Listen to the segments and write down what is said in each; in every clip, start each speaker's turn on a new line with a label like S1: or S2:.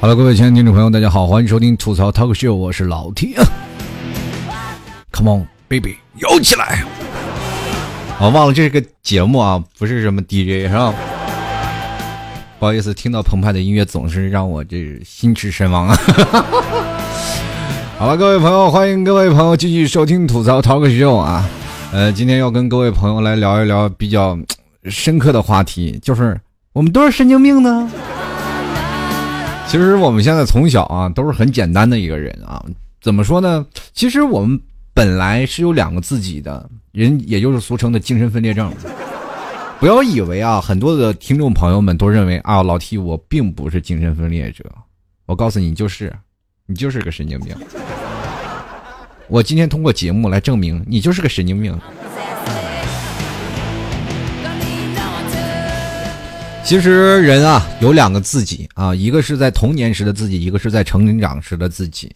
S1: 好了，各位亲爱的听众朋友，大家好，欢迎收听吐槽 talk show，我是老 T。Come on baby，摇起来！我忘了这是个节目啊，不是什么 DJ 是吧？不好意思，听到澎湃的音乐总是让我这心驰神往啊。好了，各位朋友，欢迎各位朋友继续收听吐槽 talk show 啊。呃，今天要跟各位朋友来聊一聊比较深刻的话题，就是我们都是神经病呢。其实我们现在从小啊都是很简单的一个人啊，怎么说呢？其实我们本来是有两个自己的人，也就是俗称的精神分裂症。不要以为啊，很多的听众朋友们都认为啊，老 T 我并不是精神分裂者。我告诉你，就是，你就是个神经病。我今天通过节目来证明你就是个神经病。其实人啊有两个自己啊，一个是在童年时的自己，一个是在成长时的自己。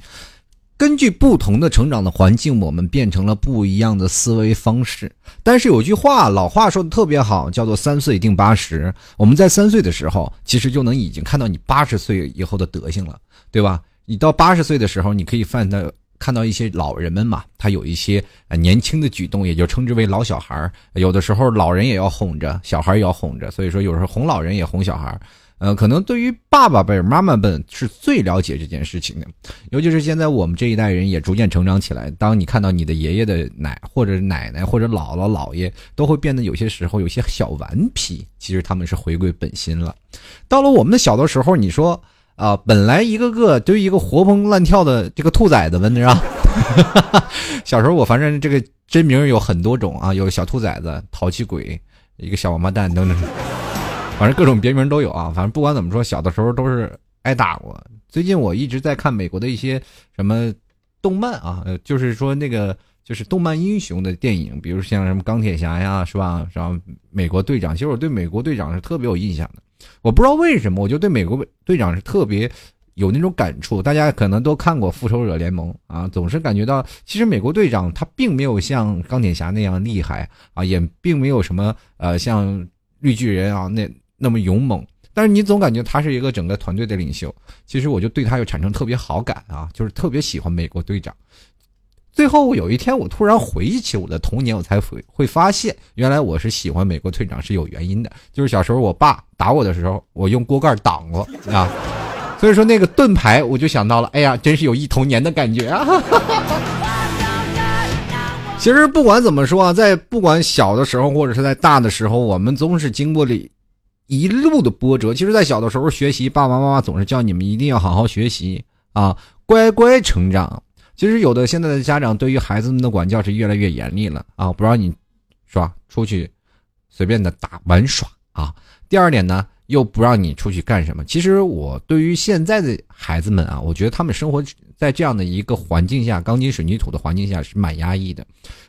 S1: 根据不同的成长的环境，我们变成了不一样的思维方式。但是有句话，老话说的特别好，叫做“三岁定八十”。我们在三岁的时候，其实就能已经看到你八十岁以后的德行了，对吧？你到八十岁的时候，你可以犯的。看到一些老人们嘛，他有一些年轻的举动，也就称之为老小孩儿。有的时候老人也要哄着，小孩也要哄着，所以说有时候哄老人也哄小孩儿。呃，可能对于爸爸辈、妈妈辈是最了解这件事情的，尤其是现在我们这一代人也逐渐成长起来。当你看到你的爷爷的奶，或者奶奶，或者姥姥姥爷，都会变得有些时候有些小顽皮，其实他们是回归本心了。到了我们的小的时候，你说。啊，本来一个个都一个活蹦乱跳的这个兔崽子们，是吧？小时候我反正这个真名有很多种啊，有小兔崽子、淘气鬼、一个小王八蛋等等，反正各种别名都有啊。反正不管怎么说，小的时候都是挨打过。最近我一直在看美国的一些什么动漫啊，就是说那个就是动漫英雄的电影，比如像什么钢铁侠呀，是吧？然后美国队长，其实我对美国队长是特别有印象的。我不知道为什么，我就对美国队长是特别有那种感触。大家可能都看过《复仇者联盟》啊，总是感觉到其实美国队长他并没有像钢铁侠那样厉害啊，也并没有什么呃像绿巨人啊那那么勇猛。但是你总感觉他是一个整个团队的领袖。其实我就对他又产生特别好感啊，就是特别喜欢美国队长。最后有一天，我突然回忆起我的童年，我才会会发现，原来我是喜欢美国队长是有原因的。就是小时候我爸打我的时候，我用锅盖挡过 啊，所以说那个盾牌，我就想到了，哎呀，真是有一童年的感觉啊！其实不管怎么说啊，在不管小的时候或者是在大的时候，我们总是经过了一路的波折。其实，在小的时候学习，爸爸妈妈总是叫你们一定要好好学习啊，乖乖成长。其实有的现在的家长对于孩子们的管教是越来越严厉了啊，不让你，是吧？出去随便的打玩耍啊。第二点呢，又不让你出去干什么。其实我对于现在的孩子们啊，我觉得他们生活在这样的一个环境下，钢筋水泥土的环境下是蛮压抑的。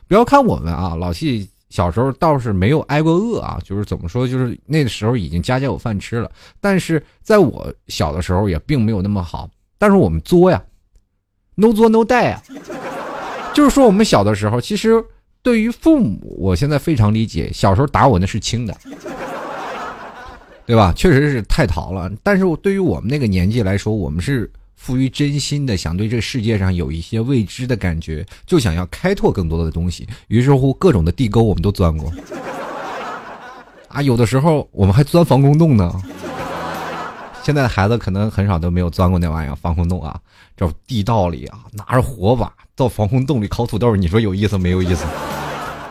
S1: 不要看我们啊，老谢小时候倒是没有挨过饿啊，就是怎么说，就是那个时候已经家家有饭吃了。但是在我小的时候也并没有那么好，但是我们作呀。No 作 no die 啊，就是说我们小的时候，其实对于父母，我现在非常理解，小时候打我那是轻的，对吧？确实是太淘了。但是对于我们那个年纪来说，我们是富于真心的，想对这个世界上有一些未知的感觉，就想要开拓更多的东西。于是乎，各种的地沟我们都钻过，啊，有的时候我们还钻防空洞呢。现在的孩子可能很少都没有钻过那玩意儿防空洞啊，这地道里啊，拿着火把到防空洞里烤土豆，你说有意思没有意思？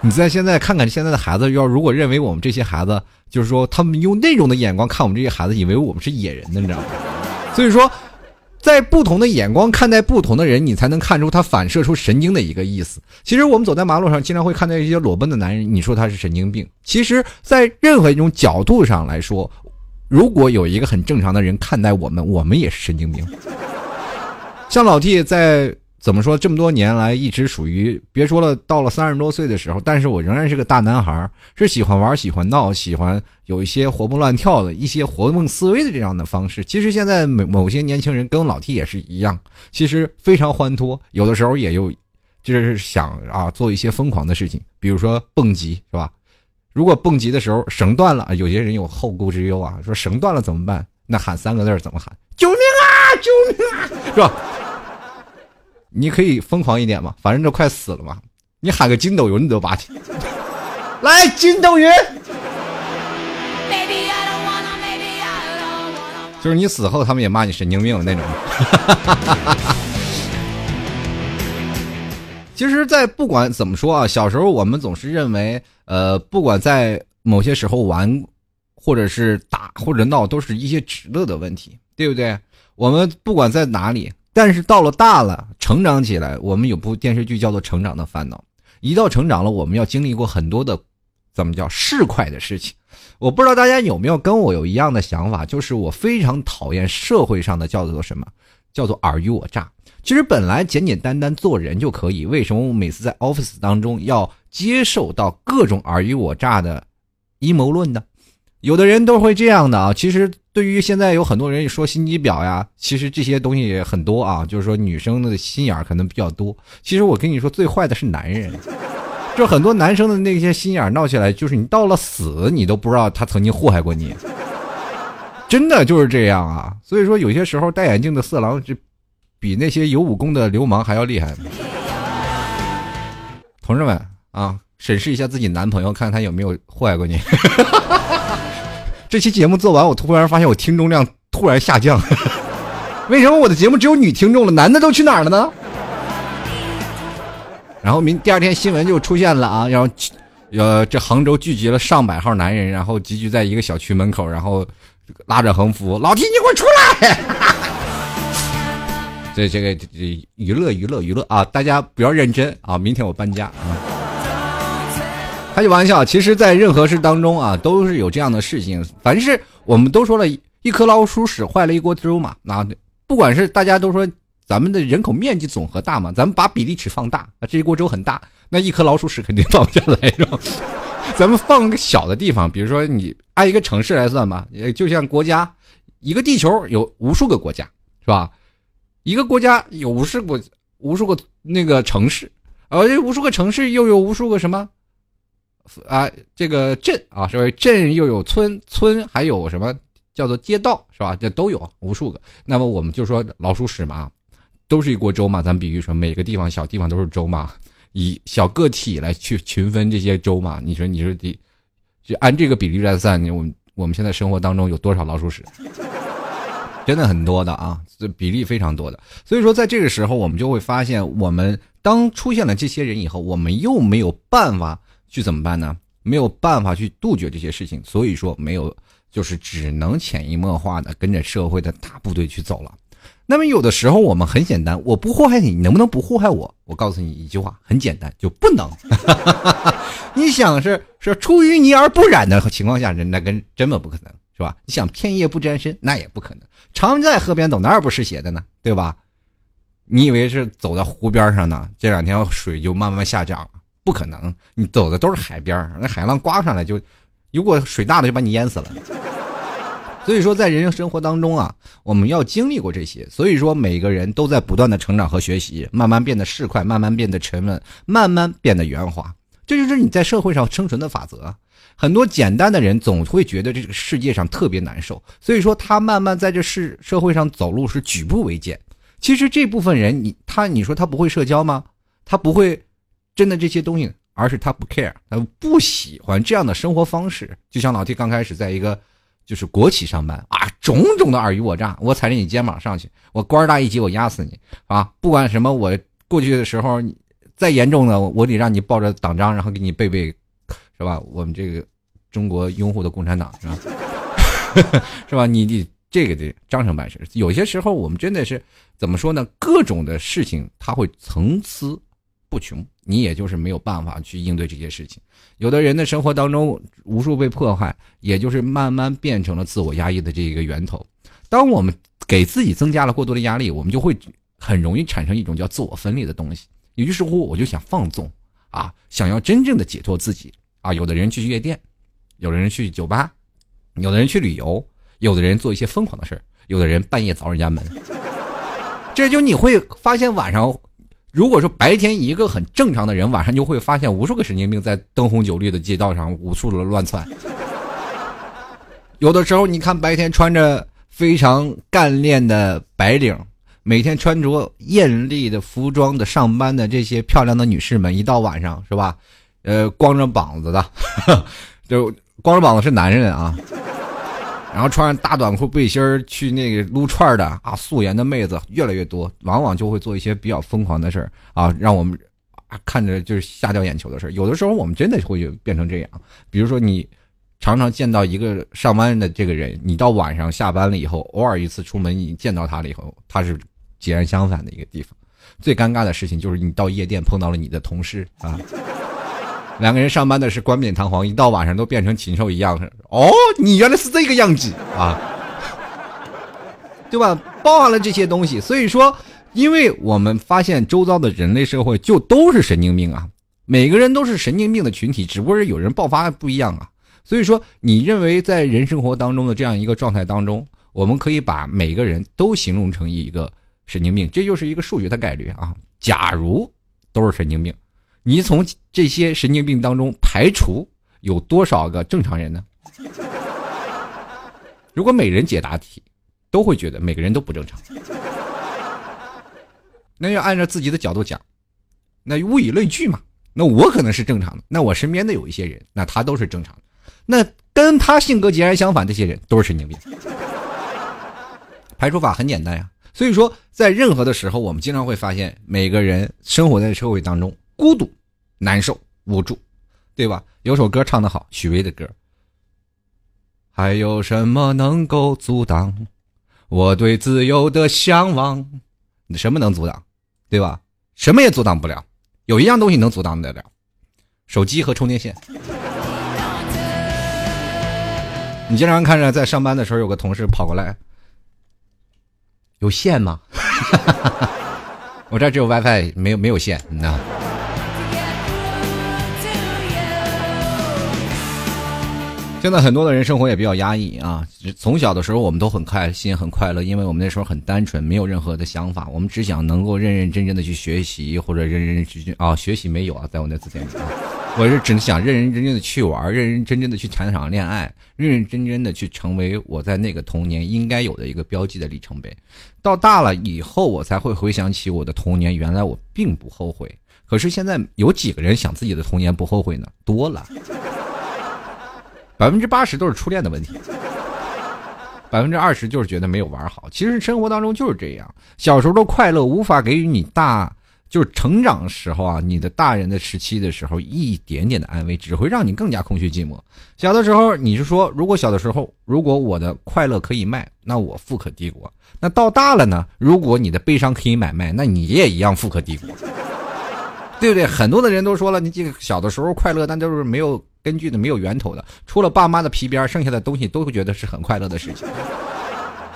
S1: 你在现在看看现在的孩子，要如果认为我们这些孩子，就是说他们用那种的眼光看我们这些孩子，以为我们是野人呢，你知道吗？所以说，在不同的眼光看待不同的人，你才能看出他反射出神经的一个意思。其实我们走在马路上，经常会看到一些裸奔的男人，你说他是神经病？其实，在任何一种角度上来说。如果有一个很正常的人看待我们，我们也是神经病。像老 T 在怎么说这么多年来一直属于别说了，到了三十多岁的时候，但是我仍然是个大男孩，是喜欢玩、喜欢闹、喜欢有一些活蹦乱跳的一些活动思维的这样的方式。其实现在某某些年轻人跟老 T 也是一样，其实非常欢脱，有的时候也有就是想啊做一些疯狂的事情，比如说蹦极，是吧？如果蹦极的时候绳断了，有些人有后顾之忧啊，说绳断了怎么办？那喊三个字怎么喊？救命啊！救命啊！是吧？你可以疯狂一点嘛，反正都快死了嘛。你喊个筋斗云你都拔起，来筋斗云。就是你死后，他们也骂你神经病那种。其实，在不管怎么说啊，小时候我们总是认为，呃，不管在某些时候玩，或者是打或者闹，都是一些值得的问题，对不对？我们不管在哪里，但是到了大了，成长起来，我们有部电视剧叫做《成长的烦恼》。一到成长了，我们要经历过很多的，怎么叫市侩的事情。我不知道大家有没有跟我有一样的想法，就是我非常讨厌社会上的叫做什么，叫做尔虞我诈。其实本来简简单单做人就可以，为什么我每次在 office 当中要接受到各种尔虞我诈的阴谋论呢？有的人都会这样的啊。其实对于现在有很多人说心机婊呀，其实这些东西也很多啊。就是说女生的心眼可能比较多。其实我跟你说，最坏的是男人，就很多男生的那些心眼闹起来，就是你到了死你都不知道他曾经祸害过你，真的就是这样啊。所以说有些时候戴眼镜的色狼就。比那些有武功的流氓还要厉害，同志们啊，审视一下自己男朋友，看看他有没有祸害过你。这期节目做完，我突然发现我听众量突然下降，为什么我的节目只有女听众了？男的都去哪儿了呢？然后明第二天新闻就出现了啊，然后呃，这杭州聚集了上百号男人，然后集聚在一个小区门口，然后拉着横幅：“老提，你给我出来！” 这这个这娱乐娱乐娱乐啊！大家不要认真啊！明天我搬家啊！开句玩笑，其实，在任何事当中啊，都是有这样的事情。凡是我们都说了一颗老鼠屎坏了一锅粥嘛。那不管是大家都说咱们的人口面积总和大嘛，咱们把比例尺放大，啊，这一锅粥很大，那一颗老鼠屎肯定放不下来，是吧？咱们放个小的地方，比如说你按一个城市来算吧，就像国家，一个地球有无数个国家，是吧？一个国家有无数个无数个那个城市，而这无数个城市又有无数个什么啊？这个镇啊，所谓？镇又有村，村还有什么叫做街道，是吧？这都有无数个。那么我们就说老鼠屎嘛，都是一锅粥嘛。咱比喻说每个地方小地方都是粥嘛，以小个体来去群分这些粥嘛。你说你说的，就按这个比例来算，你我们我们现在生活当中有多少老鼠屎？真的很多的啊，这比例非常多的。所以说，在这个时候，我们就会发现，我们当出现了这些人以后，我们又没有办法去怎么办呢？没有办法去杜绝这些事情。所以说，没有，就是只能潜移默化的跟着社会的大部队去走了。那么，有的时候我们很简单，我不祸害你，你能不能不祸害我？我告诉你一句话，很简单，就不能。你想是是出淤泥而不染的情况下，那跟根本不可能。是吧？你想片叶不沾身，那也不可能。常在河边走，哪有不湿鞋的呢？对吧？你以为是走在湖边上呢？这两天水就慢慢下降，不可能。你走的都是海边，那海浪刮上来就，如果水大了就把你淹死了。所以说，在人生生活当中啊，我们要经历过这些。所以说，每个人都在不断的成长和学习，慢慢变得市侩，慢慢变得沉稳，慢慢变得圆滑。这就是你在社会上生存的法则。很多简单的人总会觉得这个世界上特别难受，所以说他慢慢在这世社会上走路是举步维艰。其实这部分人，你他你说他不会社交吗？他不会真的这些东西，而是他不 care，他不喜欢这样的生活方式。就像老 T 刚开始在一个就是国企上班啊，种种的尔虞我诈，我踩着你肩膀上去，我官大一级，我压死你啊！不管什么，我过去的时候再严重的，我得让你抱着党章，然后给你背背。是吧？我们这个中国拥护的共产党是吧？是吧？你你这个得章程办事。有些时候我们真的是怎么说呢？各种的事情它会层出不穷，你也就是没有办法去应对这些事情。有的人的生活当中无数被迫害，也就是慢慢变成了自我压抑的这一个源头。当我们给自己增加了过多的压力，我们就会很容易产生一种叫自我分裂的东西。于是乎，我就想放纵啊，想要真正的解脱自己。啊，有的人去夜店，有的人去酒吧，有的人去旅游，有的人做一些疯狂的事儿有的人半夜凿人家门。这就你会发现，晚上如果说白天一个很正常的人，晚上就会发现无数个神经病在灯红酒绿的街道上无数的乱窜。有的时候，你看白天穿着非常干练的白领，每天穿着艳丽的服装的上班的这些漂亮的女士们，一到晚上是吧？呃，光着膀子的，就光着膀子是男人啊。然后穿上大短裤背心去那个撸串的啊，素颜的妹子越来越多，往往就会做一些比较疯狂的事儿啊，让我们啊看着就是吓掉眼球的事儿。有的时候我们真的会变成这样，比如说你常常见到一个上班的这个人，你到晚上下班了以后，偶尔一次出门你见到他了以后，他是截然相反的一个地方。最尴尬的事情就是你到夜店碰到了你的同事啊。两个人上班的是冠冕堂皇，一到晚上都变成禽兽一样。哦，你原来是这个样子啊，对吧？包含了这些东西，所以说，因为我们发现周遭的人类社会就都是神经病啊，每个人都是神经病的群体，只不过是有人爆发不一样啊。所以说，你认为在人生活当中的这样一个状态当中，我们可以把每个人都形容成一个神经病，这就是一个数学的概率啊。假如都是神经病。你从这些神经病当中排除有多少个正常人呢？如果每人解答题，都会觉得每个人都不正常。那要按照自己的角度讲，那物以类聚嘛。那我可能是正常的，那我身边的有一些人，那他都是正常的。那跟他性格截然相反这些人都是神经病。排除法很简单呀。所以说，在任何的时候，我们经常会发现，每个人生活在社会当中。孤独、难受、无助，对吧？有首歌唱得好，许巍的歌。还有什么能够阻挡我对自由的向往？什么能阻挡？对吧？什么也阻挡不了。有一样东西能阻挡得了，手机和充电线。你经常看着在上班的时候，有个同事跑过来，有线吗？我这只有 WiFi，没有没有线，你知道。现在很多的人生活也比较压抑啊。从小的时候，我们都很开心、很快乐，因为我们那时候很单纯，没有任何的想法，我们只想能够认认真真的去学习，或者认认真真啊，学习没有啊，在我那字典里啊，我是只想认认真真的去玩，认认真真的去谈场恋爱，认认真真的去成为我在那个童年应该有的一个标记的里程碑。到大了以后，我才会回想起我的童年，原来我并不后悔。可是现在有几个人想自己的童年不后悔呢？多了。百分之八十都是初恋的问题，百分之二十就是觉得没有玩好。其实生活当中就是这样，小时候的快乐无法给予你大，就是成长时候啊，你的大人的时期的时候一点点的安慰，只会让你更加空虚寂寞。小的时候你是说，如果小的时候，如果我的快乐可以卖，那我富可敌国。那到大了呢？如果你的悲伤可以买卖，那你也一样富可敌国，对不对？很多的人都说了，你这个小的时候快乐，但就是没有。根据的没有源头的，除了爸妈的皮鞭，剩下的东西都会觉得是很快乐的事情。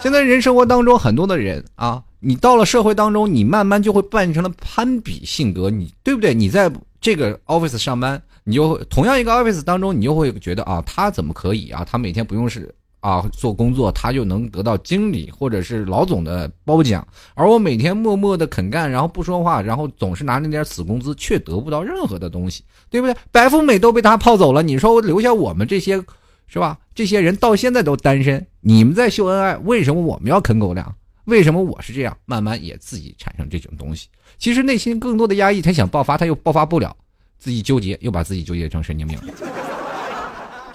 S1: 现在人生活当中很多的人啊，你到了社会当中，你慢慢就会变成了攀比性格，你对不对？你在这个 office 上班，你就同样一个 office 当中，你就会觉得啊，他怎么可以啊？他每天不用是。啊，做工作他就能得到经理或者是老总的褒奖，而我每天默默的肯干，然后不说话，然后总是拿那点死工资，却得不到任何的东西，对不对？白富美都被他泡走了，你说留下我们这些，是吧？这些人到现在都单身，你们在秀恩爱，为什么我们要啃狗粮？为什么我是这样？慢慢也自己产生这种东西，其实内心更多的压抑，他想爆发，他又爆发不了，自己纠结，又把自己纠结成神经病。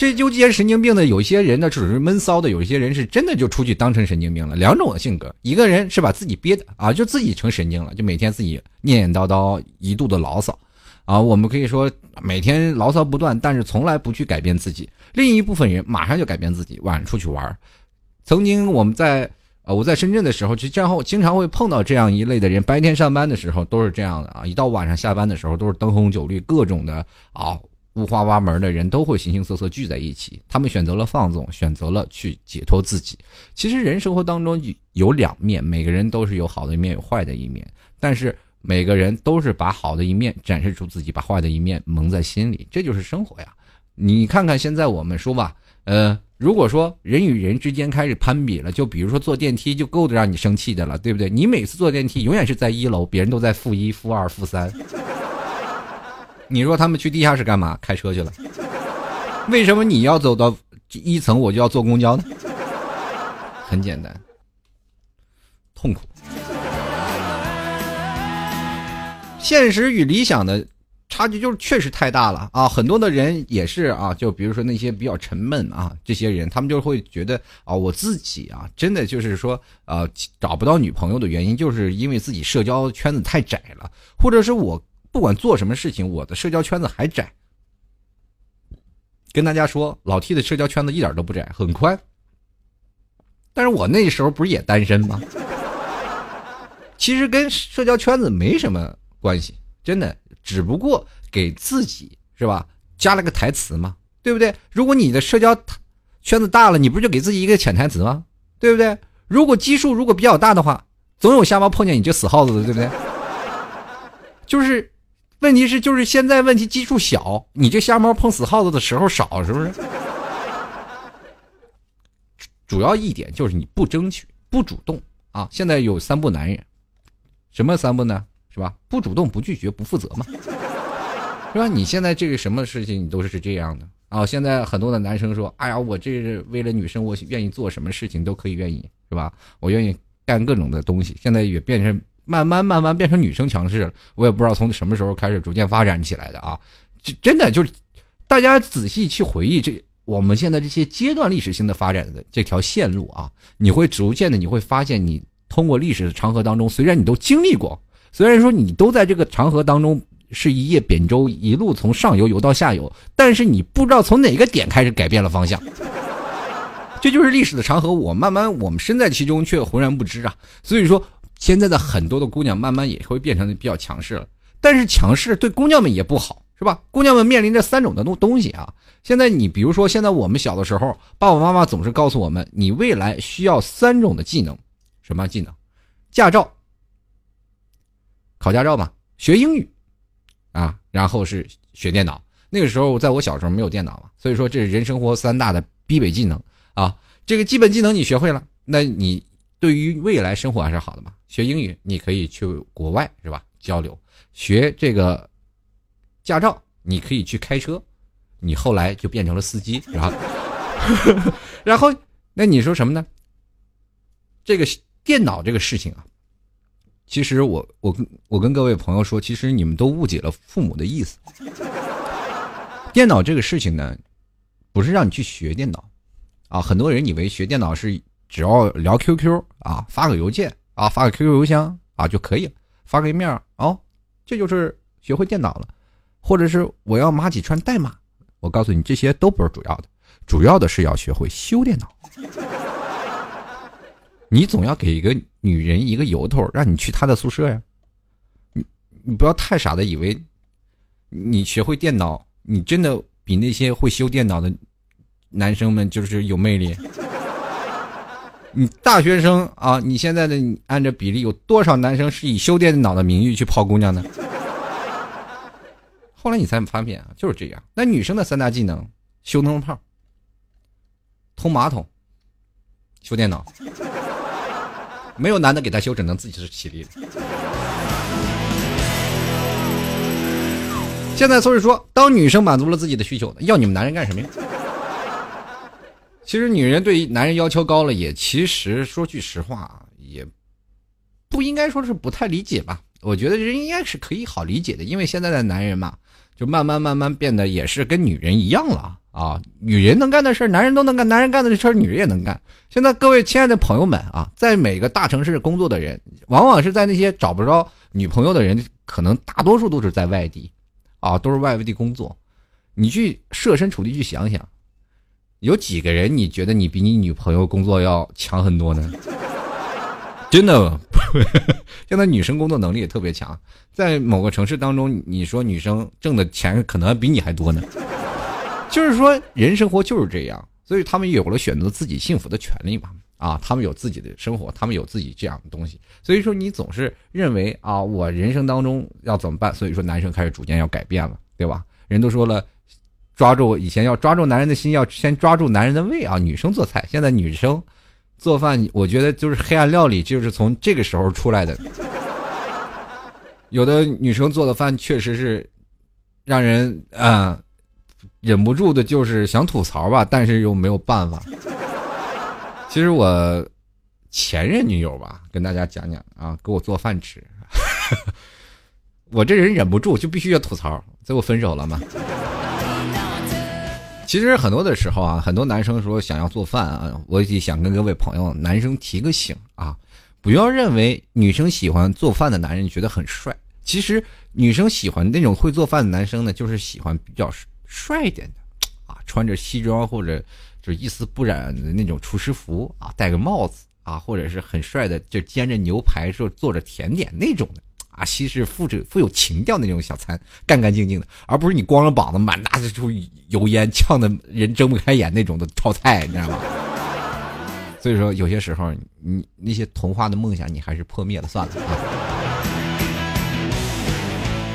S1: 这纠结神经病的有些人呢，只是闷骚的；有一些人是真的就出去当成神经病了。两种性格，一个人是把自己憋的啊，就自己成神经了，就每天自己念念叨叨，一肚的牢骚，啊，我们可以说每天牢骚不断，但是从来不去改变自己。另一部分人马上就改变自己，晚上出去玩。曾经我们在呃我在深圳的时候，就这样经常会碰到这样一类的人。白天上班的时候都是这样的啊，一到晚上下班的时候都是灯红酒绿，各种的啊。五花八门的人都会形形色色聚在一起，他们选择了放纵，选择了去解脱自己。其实人生活当中有两面，每个人都是有好的一面，有坏的一面。但是每个人都是把好的一面展示出自己，把坏的一面蒙在心里，这就是生活呀。你看看现在我们说吧，呃，如果说人与人之间开始攀比了，就比如说坐电梯就够得让你生气的了，对不对？你每次坐电梯永远是在一楼，别人都在负一、负二、负三。你说他们去地下室干嘛？开车去了。为什么你要走到一层，我就要坐公交呢？很简单，痛苦。现实与理想的差距就是确实太大了啊！很多的人也是啊，就比如说那些比较沉闷啊，这些人他们就会觉得啊，我自己啊，真的就是说啊，找不到女朋友的原因，就是因为自己社交圈子太窄了，或者是我不管做什么事情，我的社交圈子还窄。跟大家说，老 T 的社交圈子一点都不窄，很宽。但是我那时候不是也单身吗？其实跟社交圈子没什么关系，真的，只不过给自己是吧加了个台词嘛，对不对？如果你的社交圈子大了，你不是就给自己一个潜台词吗？对不对？如果基数如果比较大的话，总有瞎猫碰见你这死耗子的，对不对？就是。问题是，就是现在问题基数小，你这瞎猫碰死耗子的时候少，是不是？主要一点就是你不争取、不主动啊！现在有三不男人，什么三不呢？是吧？不主动、不拒绝、不负责嘛，是吧？你现在这个什么事情你都是这样的啊！现在很多的男生说：“哎呀，我这是为了女生，我愿意做什么事情都可以，愿意是吧？我愿意干各种的东西。”现在也变成。慢慢慢慢变成女生强势了，我也不知道从什么时候开始逐渐发展起来的啊！这真的就是，大家仔细去回忆这我们现在这些阶段历史性的发展的这条线路啊，你会逐渐的你会发现，你通过历史的长河当中，虽然你都经历过，虽然说你都在这个长河当中是一叶扁舟，一路从上游游到下游，但是你不知道从哪个点开始改变了方向。这就是历史的长河，我慢慢我们身在其中却浑然不知啊！所以说。现在的很多的姑娘慢慢也会变成比较强势了，但是强势对姑娘们也不好，是吧？姑娘们面临着三种的东东西啊。现在你比如说，现在我们小的时候，爸爸妈妈总是告诉我们，你未来需要三种的技能，什么技能？驾照，考驾照嘛，学英语，啊，然后是学电脑。那个时候在我小时候没有电脑嘛，所以说这是人生活三大的必备技能啊。这个基本技能你学会了，那你。对于未来生活还是好的嘛？学英语你可以去国外是吧？交流，学这个驾照你可以去开车，你后来就变成了司机，然后，然后那你说什么呢？这个电脑这个事情啊，其实我我跟我跟各位朋友说，其实你们都误解了父母的意思。电脑这个事情呢，不是让你去学电脑啊，很多人以为学电脑是。只要聊 QQ 啊，发个邮件啊，发个 QQ 邮箱啊就可以了，发个页面哦，这就是学会电脑了。或者是我要码几串代码，我告诉你这些都不是主要的，主要的是要学会修电脑。你总要给一个女人一个由头，让你去她的宿舍呀。你你不要太傻的以为，你学会电脑，你真的比那些会修电脑的男生们就是有魅力。你大学生啊，你现在的你按照比例有多少男生是以修电脑的名誉去泡姑娘呢？后来你才发现啊，就是这样。那女生的三大技能：修灯泡、通马桶、修电脑。没有男的给她修，只能自己是起立。现在所以说，当女生满足了自己的需求，要你们男人干什么呀？其实女人对男人要求高了，也其实说句实话，也不应该说是不太理解吧。我觉得人应该是可以好理解的，因为现在的男人嘛，就慢慢慢慢变得也是跟女人一样了啊。女人能干的事儿男人都能干；男人干的事儿女人也能干。现在各位亲爱的朋友们啊，在每个大城市工作的人，往往是在那些找不着女朋友的人，可能大多数都是在外地，啊，都是外地工作。你去设身处地去想想。有几个人你觉得你比你女朋友工作要强很多呢？真的，现在女生工作能力也特别强，在某个城市当中，你说女生挣的钱可能比你还多呢。就是说，人生活就是这样，所以他们有了选择自己幸福的权利嘛。啊，他们有自己的生活，他们有自己这样的东西。所以说，你总是认为啊，我人生当中要怎么办？所以说，男生开始逐渐要改变了，对吧？人都说了。抓住以前要抓住男人的心，要先抓住男人的胃啊！女生做菜，现在女生做饭，我觉得就是黑暗料理，就是从这个时候出来的。有的女生做的饭确实是让人啊忍不住的，就是想吐槽吧，但是又没有办法。其实我前任女友吧，跟大家讲讲啊，给我做饭吃。我这人忍不住就必须要吐槽，最后分手了嘛。其实很多的时候啊，很多男生说想要做饭啊，我也想跟各位朋友男生提个醒啊，不要认为女生喜欢做饭的男人觉得很帅，其实女生喜欢那种会做饭的男生呢，就是喜欢比较帅一点的啊，穿着西装或者就一丝不染的那种厨师服啊，戴个帽子啊，或者是很帅的就煎着牛排说做着甜点那种的。啊，西式富着富有情调的那种小餐，干干净净的，而不是你光着膀子满大街出油烟，呛的人睁不开眼那种的炒菜，你知道吗？所以说，有些时候你那些童话的梦想，你还是破灭了算了啊。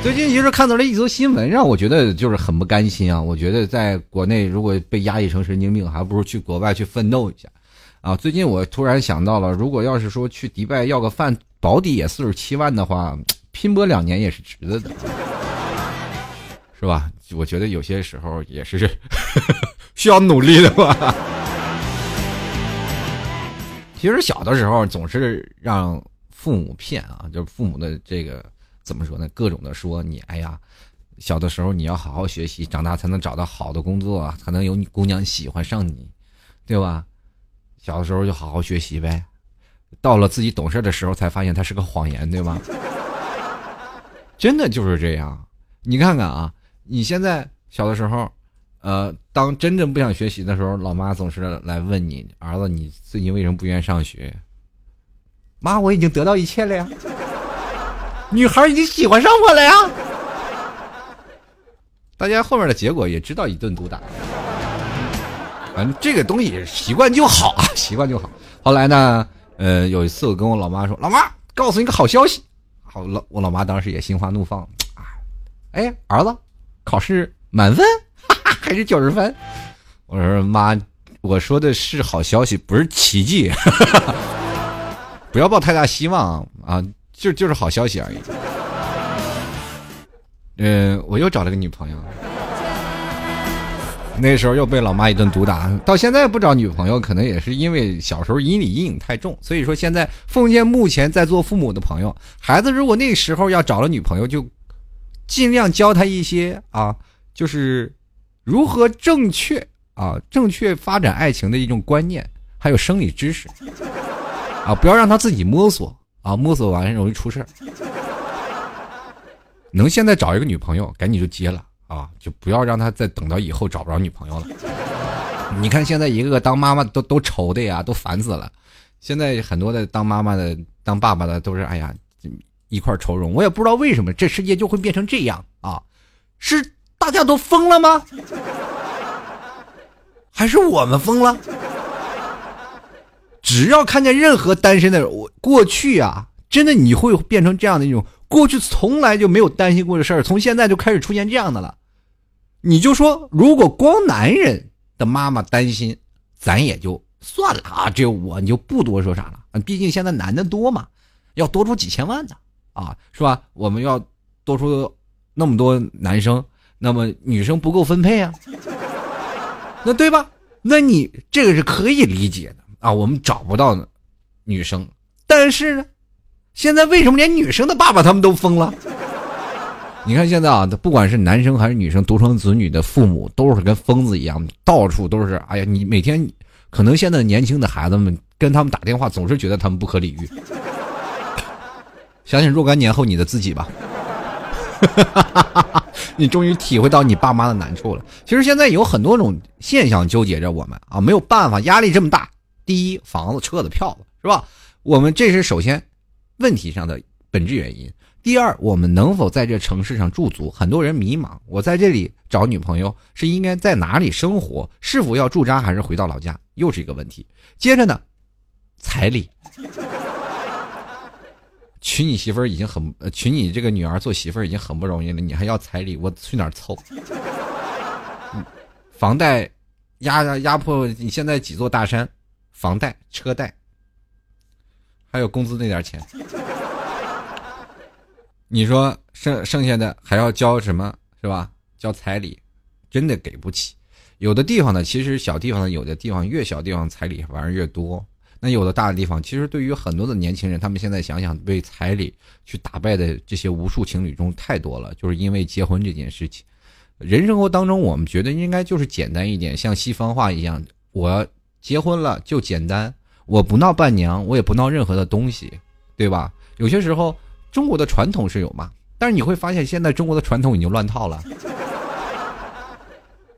S1: 最近其实看到了一则新闻，让我觉得就是很不甘心啊。我觉得在国内如果被压抑成神经病，还不如去国外去奋斗一下啊。最近我突然想到了，如果要是说去迪拜要个饭。保底也四十七万的话，拼搏两年也是值得的，是吧？我觉得有些时候也是 需要努力的吧。其实小的时候总是让父母骗啊，就是父母的这个怎么说呢？各种的说你，哎呀，小的时候你要好好学习，长大才能找到好的工作，才能有你姑娘喜欢上你，对吧？小的时候就好好学习呗。到了自己懂事的时候，才发现它是个谎言，对吗？真的就是这样。你看看啊，你现在小的时候，呃，当真正不想学习的时候，老妈总是来问你：“儿子，你最近为什么不愿意上学？”妈，我已经得到一切了呀。女孩已经喜欢上我了呀。大家后面的结果也知道，一顿毒打。反正这个东西习惯就好啊，习惯就好。后来呢？呃，有一次我跟我老妈说：“老妈，告诉你个好消息。”我老我老妈当时也心花怒放，啊，哎，儿子，考试满分，哈哈，还是九十分。我说妈，我说的是好消息，不是奇迹，不要抱太大希望啊，就就是好消息而已。嗯，我又找了个女朋友。那时候又被老妈一顿毒打，到现在不找女朋友，可能也是因为小时候阴里阴影太重。所以说，现在奉劝目前在做父母的朋友，孩子如果那时候要找了女朋友，就尽量教他一些啊，就是如何正确啊，正确发展爱情的一种观念，还有生理知识啊，不要让他自己摸索啊，摸索完容易出事儿能现在找一个女朋友，赶紧就接了。啊，就不要让他再等到以后找不着女朋友了。你看现在一个个当妈妈都都愁的呀，都烦死了。现在很多的当妈妈的、当爸爸的都是哎呀一块愁容。我也不知道为什么这世界就会变成这样啊？是大家都疯了吗？还是我们疯了？只要看见任何单身的人，我过去啊，真的你会变成这样的一种。过去从来就没有担心过这事儿，从现在就开始出现这样的了。你就说，如果光男人的妈妈担心，咱也就算了啊。只有我，你就不多说啥了。毕竟现在男的多嘛，要多出几千万呢啊，是吧？我们要多出那么多男生，那么女生不够分配啊，那对吧？那你这个是可以理解的啊。我们找不到女生，但是呢？现在为什么连女生的爸爸他们都疯了？你看现在啊，不管是男生还是女生，独生子女的父母都是跟疯子一样，到处都是。哎呀，你每天可能现在年轻的孩子们跟他们打电话，总是觉得他们不可理喻。想想若干年后你的自己吧，你终于体会到你爸妈的难处了。其实现在有很多种现象纠结着我们啊，没有办法，压力这么大。第一，房子、车子、票子，是吧？我们这是首先。问题上的本质原因。第二，我们能否在这城市上驻足？很多人迷茫。我在这里找女朋友，是应该在哪里生活？是否要驻扎，还是回到老家？又是一个问题。接着呢，彩礼，娶你媳妇儿已经很，娶你这个女儿做媳妇儿已经很不容易了，你还要彩礼，我去哪儿凑？房贷压压压迫你现在几座大山？房贷、车贷。还有工资那点钱，你说剩剩下的还要交什么是吧？交彩礼，真的给不起。有的地方呢，其实小地方呢，有的地方越小地方彩礼反而越多。那有的大的地方，其实对于很多的年轻人，他们现在想想被彩礼去打败的这些无数情侣中太多了，就是因为结婚这件事情。人生活当中，我们觉得应该就是简单一点，像西方话一样，我结婚了就简单，我不闹伴娘，我也不闹任何的东西，对吧？有些时候中国的传统是有嘛，但是你会发现现在中国的传统已经乱套了。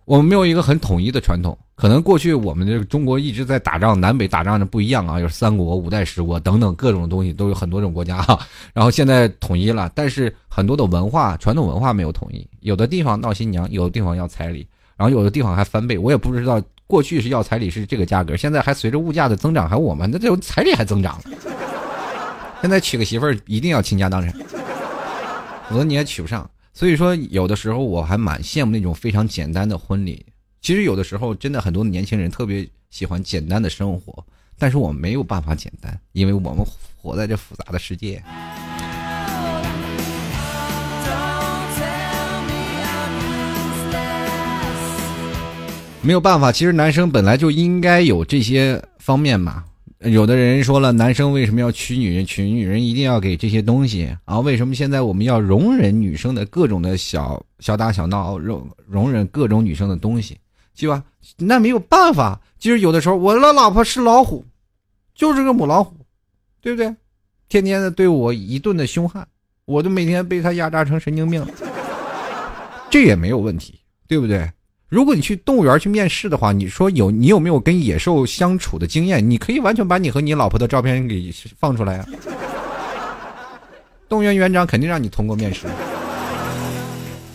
S1: 我们没有一个很统一的传统，可能过去我们这个中国一直在打仗，南北打仗的不一样啊，有三国、五代十国等等各种东西，都有很多种国家哈。然后现在统一了，但是很多的文化、传统文化没有统一，有的地方闹新娘，有的地方要彩礼，然后有的地方还翻倍。我也不知道过去是要彩礼是这个价格，现在还随着物价的增长，还我们的这彩礼还增长了。现在娶个媳妇儿一定要倾家荡产，否则你也娶不上。所以说，有的时候我还蛮羡慕那种非常简单的婚礼。其实有的时候，真的很多年轻人特别喜欢简单的生活，但是我们没有办法简单，因为我们活在这复杂的世界。没有办法，其实男生本来就应该有这些方面嘛。有的人说了，男生为什么要娶女人？娶女人一定要给这些东西啊？为什么现在我们要容忍女生的各种的小小打小闹，容容忍各种女生的东西，对吧？那没有办法。其实有的时候，我的老婆是老虎，就是个母老虎，对不对？天天的对我一顿的凶悍，我都每天被她压榨成神经病，这也没有问题，对不对？如果你去动物园去面试的话，你说有你有没有跟野兽相处的经验？你可以完全把你和你老婆的照片给放出来啊！动物园园长肯定让你通过面试。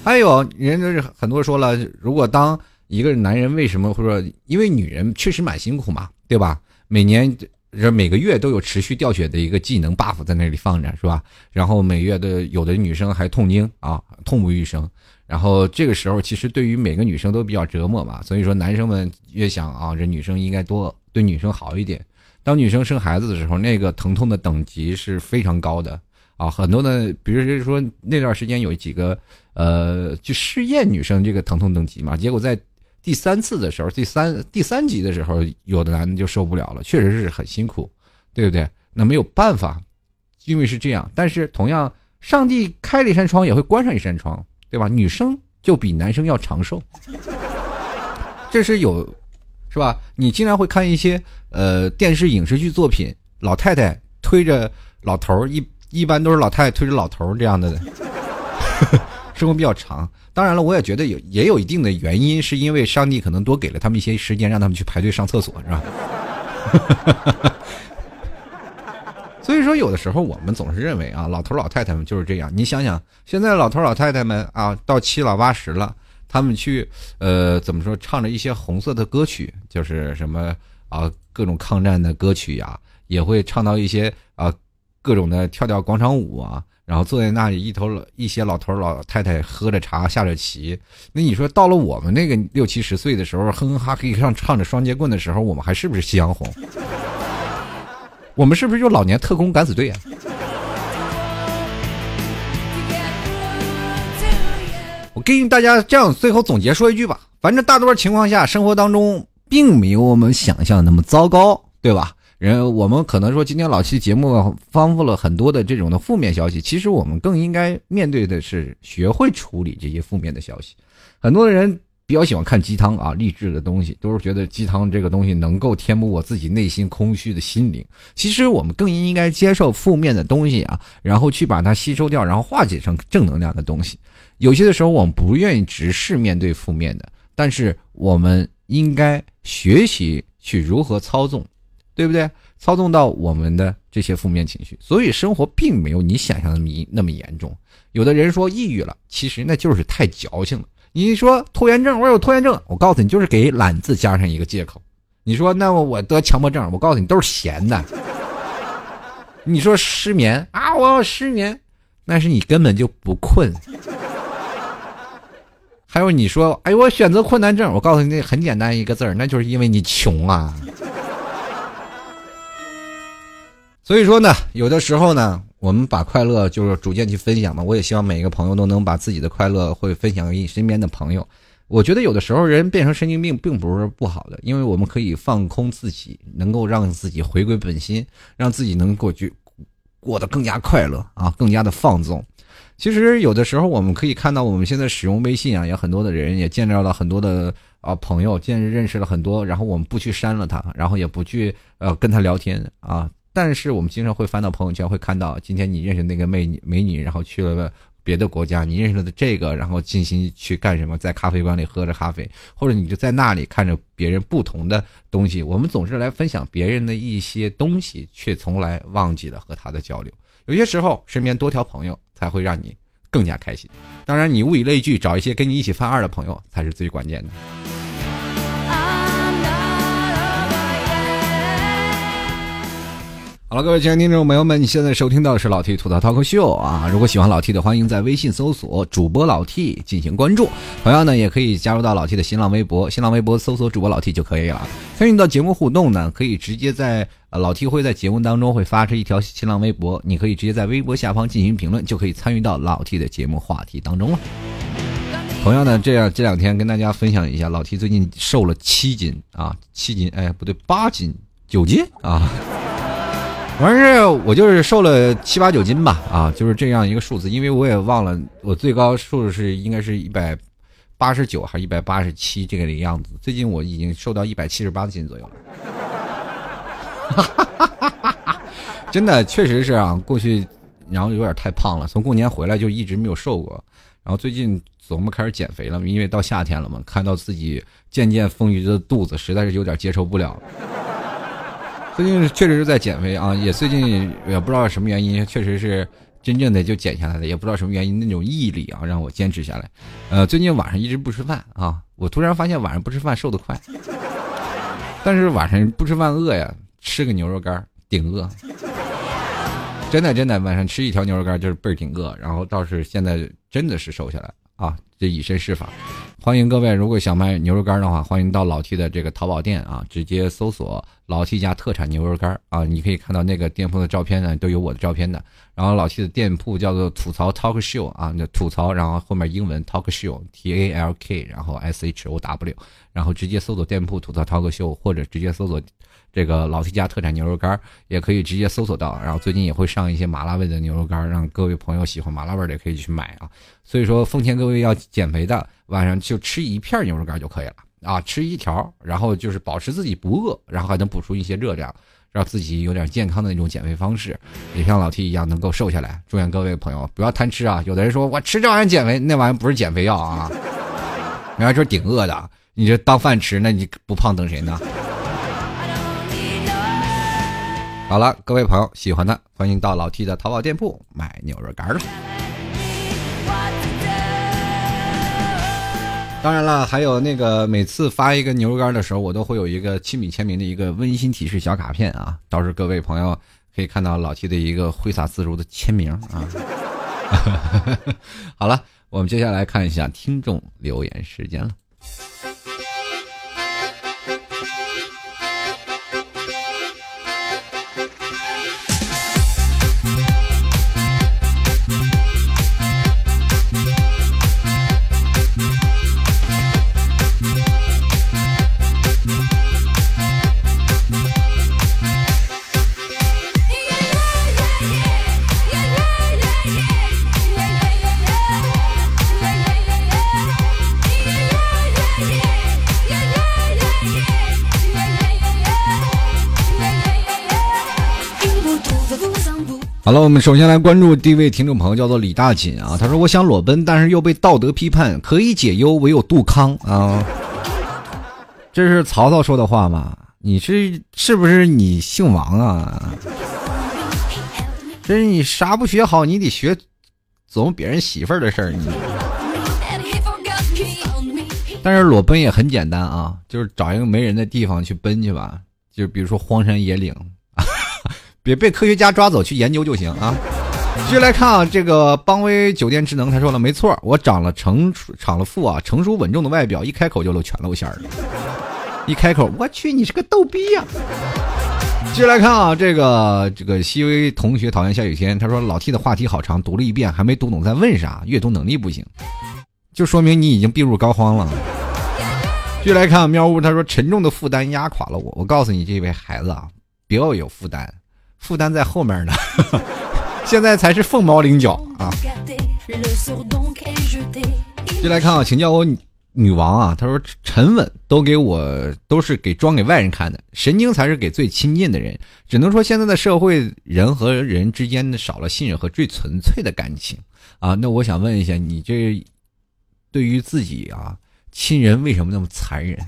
S1: 还有人就是很多说了，如果当一个男人为什么或者说因为女人确实蛮辛苦嘛，对吧？每年这每个月都有持续掉血的一个技能 buff 在那里放着，是吧？然后每月的有的女生还痛经啊，痛不欲生。然后这个时候，其实对于每个女生都比较折磨嘛，所以说男生们越想啊，这女生应该多对女生好一点。当女生生孩子的时候，那个疼痛的等级是非常高的啊。很多的，比如说那段时间有几个呃，去试验女生这个疼痛等级嘛，结果在第三次的时候，第三第三级的时候，有的男的就受不了了，确实是很辛苦，对不对？那没有办法，因为是这样。但是同样，上帝开了一扇窗，也会关上一扇窗。对吧？女生就比男生要长寿，这是有，是吧？你经常会看一些呃电视影视剧作品，老太太推着老头儿，一一般都是老太太推着老头儿这样的，生活比较长。当然了，我也觉得有也有一定的原因，是因为上帝可能多给了他们一些时间，让他们去排队上厕所，是吧？所以说，有的时候我们总是认为啊，老头老太太们就是这样。你想想，现在老头老太太们啊，到七老八十了，他们去呃，怎么说，唱着一些红色的歌曲，就是什么啊，各种抗战的歌曲呀，也会唱到一些啊，各种的跳跳广场舞啊，然后坐在那里，一头老一些老头老太太喝着茶，下着棋。那你说，到了我们那个六七十岁的时候，哼哼哈嘿上唱着双截棍的时候，我们还是不是夕阳红？我们是不是就老年特工敢死队啊？我给大家这样最后总结说一句吧，反正大多数情况下，生活当中并没有我们想象的那么糟糕，对吧？人我们可能说今天老七节目丰富了很多的这种的负面消息，其实我们更应该面对的是学会处理这些负面的消息。很多人。比较喜欢看鸡汤啊，励志的东西，都是觉得鸡汤这个东西能够填补我自己内心空虚的心灵。其实我们更应该接受负面的东西啊，然后去把它吸收掉，然后化解成正能量的东西。有些的时候我们不愿意直视面对负面的，但是我们应该学习去如何操纵，对不对？操纵到我们的这些负面情绪。所以生活并没有你想象的那么那么严重。有的人说抑郁了，其实那就是太矫情了。你说拖延症，我有拖延症，我告诉你，就是给懒字加上一个借口。你说那我得强迫症，我告诉你，都是闲的。你说失眠啊，我要失眠，那是你根本就不困。还有你说，哎，我选择困难症，我告诉你，那很简单一个字儿，那就是因为你穷啊。所以说呢，有的时候呢。我们把快乐就是逐渐去分享嘛，我也希望每一个朋友都能把自己的快乐会分享给你身边的朋友，我觉得有的时候人变成神经病并不是不好的，因为我们可以放空自己，能够让自己回归本心，让自己能够去过得更加快乐啊，更加的放纵。其实有的时候我们可以看到，我们现在使用微信啊，有很多的人也见到了很多的啊朋友，见认识了很多，然后我们不去删了他，然后也不去呃跟他聊天啊，但是我们经常会翻到朋友圈，会看到今天你认识那个美女美女，然后去了。别的国家，你认识的这个，然后进行去干什么？在咖啡馆里喝着咖啡，或者你就在那里看着别人不同的东西。我们总是来分享别人的一些东西，却从来忘记了和他的交流。有些时候，身边多条朋友才会让你更加开心。当然，你物以类聚，找一些跟你一起犯二的朋友才是最关键的。好了，各位亲爱的听众朋友们，你现在收听到的是老 T 吐槽 talk 秀啊！如果喜欢老 T 的，欢迎在微信搜索主播老 T 进行关注。同样呢，也可以加入到老 T 的新浪微博，新浪微博搜索主播老 T 就可以了。参与到节目互动呢，可以直接在呃老 T 会在节目当中会发出一条新浪微博，你可以直接在微博下方进行评论，就可以参与到老 T 的节目话题当中了。同样呢，这样这两天跟大家分享一下，老 T 最近瘦了七斤啊，七斤，哎，不对，八斤，九斤啊。反正是我就是瘦了七八九斤吧，啊，就是这样一个数字，因为我也忘了我最高数是应该是一百八十九还是一百八十七这个的样子。最近我已经瘦到一百七十八斤左右了，真的确实是啊，过去然后有点太胖了，从过年回来就一直没有瘦过，然后最近琢磨开始减肥了，因为到夏天了嘛，看到自己渐渐丰腴的肚子，实在是有点接受不了。最近确实是在减肥啊，也最近也不知道什么原因，确实是真正的就减下来了，也不知道什么原因，那种毅力啊让我坚持下来。呃，最近晚上一直不吃饭啊，我突然发现晚上不吃饭瘦得快，但是晚上不吃饭饿呀，吃个牛肉干顶饿。真的真的，晚上吃一条牛肉干就是倍儿顶饿，然后倒是现在真的是瘦下来啊，这以身试法。欢迎各位，如果想买牛肉干的话，欢迎到老 T 的这个淘宝店啊，直接搜索老 T 家特产牛肉干啊，你可以看到那个店铺的照片呢，都有我的照片的。然后老 T 的店铺叫做吐槽 Talk Show 啊，那吐槽，然后后面英文 Talk Show T A L K，然后 S H O W，然后直接搜索店铺吐槽 Talk Show，或者直接搜索。这个老 T 家特产牛肉干也可以直接搜索到，然后最近也会上一些麻辣味的牛肉干，让各位朋友喜欢麻辣味的也可以去买啊。所以说，奉劝各位要减肥的，晚上就吃一片牛肉干就可以了啊，吃一条，然后就是保持自己不饿，然后还能补充一些热量，让自己有点健康的那种减肥方式，也像老 T 一样能够瘦下来。祝愿各位朋友不要贪吃啊！有的人说我吃这玩意减肥，那玩意不是减肥药啊，那玩意是顶饿的，你这当饭吃，那你不胖等谁呢？好了，各位朋友，喜欢的欢迎到老 T 的淘宝店铺买牛肉干了。当然了，还有那个每次发一个牛肉干的时候，我都会有一个亲笔签名的一个温馨提示小卡片啊，到时候各位朋友可以看到老 T 的一个挥洒自如的签名啊。好了，我们接下来看一下听众留言时间了。好了，我们首先来关注第一位听众朋友，叫做李大锦啊。他说：“我想裸奔，但是又被道德批判，可以解忧，唯有杜康啊。”这是曹操说的话吗？你是是不是你姓王啊？这是你啥不学好，你得学琢磨别人媳妇儿的事儿。你，但是裸奔也很简单啊，就是找一个没人的地方去奔去吧，就比如说荒山野岭。别被科学家抓走去研究就行啊！继续来看啊，这个邦威酒店智能他说了，没错，我长了成长了富啊，成熟稳重的外表，一开口就露全露馅儿一开口，我去，你是个逗逼呀！继续来看啊，这个这个西微同学讨厌下雨天，他说老 T 的话题好长，读了一遍还没读懂在问啥，阅读能力不行，就说明你已经病入膏肓了。继续来看喵呜，他说沉重的负担压垮了我。我告诉你，这位孩子啊，不要有负担，负担在后面呢，现在才是凤毛麟角啊。就来看啊，请叫我女王啊。他说沉稳都给我都是给装给外人看的，神经才是给最亲近的人。只能说现在的社会人和人之间的少了信任和最纯粹的感情啊。那我想问一下，你这对于自己啊？亲人为什么那么残忍？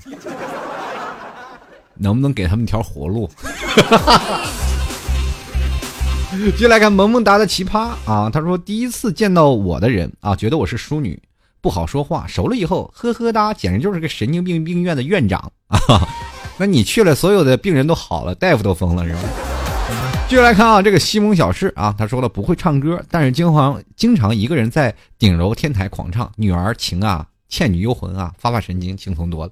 S1: 能不能给他们条活路？接下来看萌萌哒的奇葩啊，他说第一次见到我的人啊，觉得我是淑女，不好说话。熟了以后，呵呵哒，简直就是个神经病病院的院长啊！那你去了，所有的病人都好了，大夫都疯了是吧？继续来看啊，这个西蒙小事啊，他说了不会唱歌，但是经常经常一个人在顶楼天台狂唱，女儿情啊。倩女幽魂啊，发发神经，轻松多了。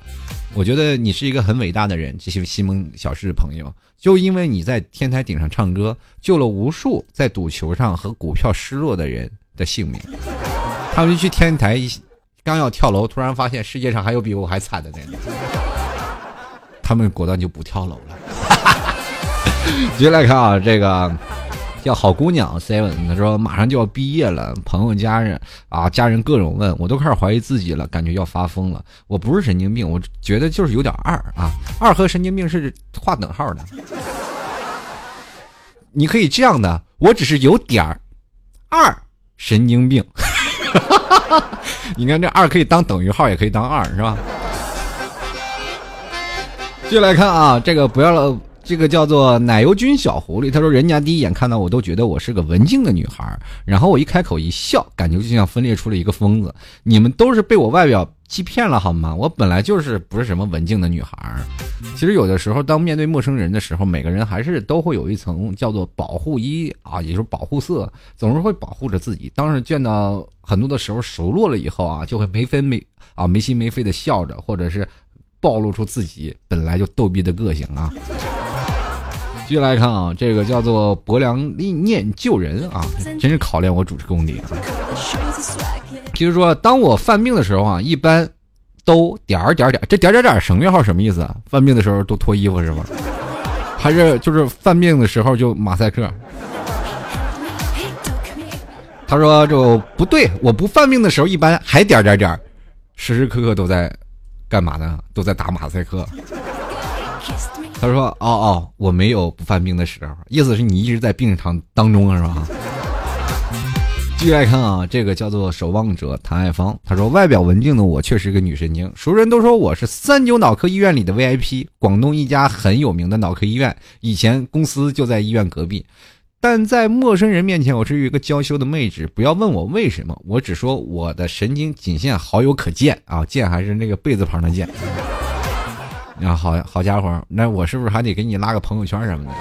S1: 我觉得你是一个很伟大的人，这些西蒙小事的朋友，就因为你在天台顶上唱歌，救了无数在赌球上和股票失落的人的性命。他们去天台，刚要跳楼，突然发现世界上还有比我还惨的人，他们果断就不跳楼了。接下来看啊，这个。叫好姑娘 seven，他说马上就要毕业了，朋友家人啊，家人各种问，我都开始怀疑自己了，感觉要发疯了。我不是神经病，我觉得就是有点二啊，二和神经病是划等号的。你可以这样的，我只是有点儿二神经病。你看这二可以当等于号，也可以当二，是吧？继续来看啊，这个不要了。这个叫做奶油君小狐狸，他说：“人家第一眼看到我都觉得我是个文静的女孩，然后我一开口一笑，感觉就像分裂出了一个疯子。你们都是被我外表欺骗了好吗？我本来就是不是什么文静的女孩。其实有的时候，当面对陌生人的时候，每个人还是都会有一层叫做保护衣啊，也就是保护色，总是会保护着自己。当是见到很多的时候熟络了以后啊，就会没分没啊没心没肺的笑着，或者是暴露出自己本来就逗逼的个性啊。”继续来看啊，这个叫做薄凉立念救人啊，真是考验我主持功底啊。就是说，当我犯病的时候啊，一般都点儿点儿点儿，这点儿点儿点儿省略号什么意思啊？犯病的时候都脱衣服是吗？还是就是犯病的时候就马赛克？他说就不对，我不犯病的时候一般还点儿点儿点儿，时时刻刻都在干嘛呢？都在打马赛克。他说：“哦哦，我没有不犯病的时候，意思是你一直在病床当中是吧？” 继续来看啊，这个叫做守望者谭爱芳，他说：“外表文静的我确实个女神经，熟人都说我是三九脑科医院里的 VIP，广东一家很有名的脑科医院，以前公司就在医院隔壁。但在陌生人面前，我是一个娇羞的妹纸，不要问我为什么，我只说我的神经仅限好友可见啊，见还是那个贝字旁的见。”啊，好好家伙，那我是不是还得给你拉个朋友圈什么的？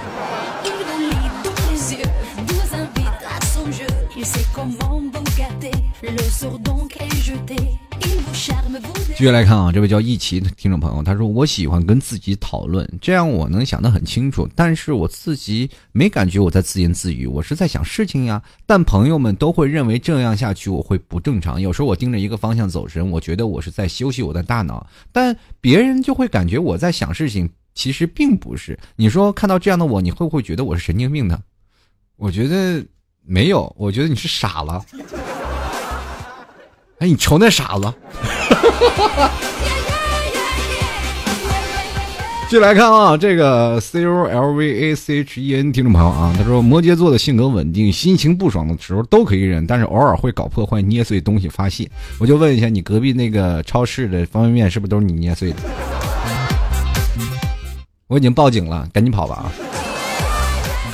S1: 继续来看啊，这位叫一奇的听众朋友，他说：“我喜欢跟自己讨论，这样我能想得很清楚。但是我自己没感觉我在自言自语，我是在想事情呀。但朋友们都会认为这样下去我会不正常。有时候我盯着一个方向走神，我觉得我是在休息我的大脑，但别人就会感觉我在想事情，其实并不是。你说看到这样的我，你会不会觉得我是神经病呢？我觉得没有，我觉得你是傻了。”哎，你瞅那傻子！继续来看啊，这个 C O L V A C H E N 听众朋友啊，他说摩羯座的性格稳定，心情不爽的时候都可以忍，但是偶尔会搞破坏、捏碎东西发泄。我就问一下，你隔壁那个超市的方便面是不是都是你捏碎的？我已经报警了，赶紧跑吧啊！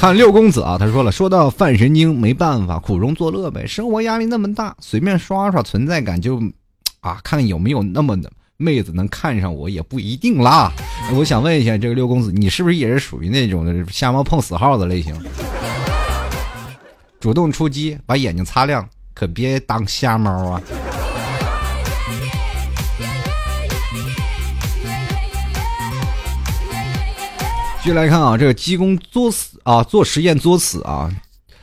S1: 看六公子啊，他说了，说到犯神经，没办法，苦中作乐呗。生活压力那么大，随便刷刷存在感就，啊，看有没有那么的妹子能看上我也不一定啦。我想问一下，这个六公子，你是不是也是属于那种的瞎猫碰死耗的类型？主动出击，把眼睛擦亮，可别当瞎猫啊。继续来看啊，这个鸡公作死啊，做实验作死啊，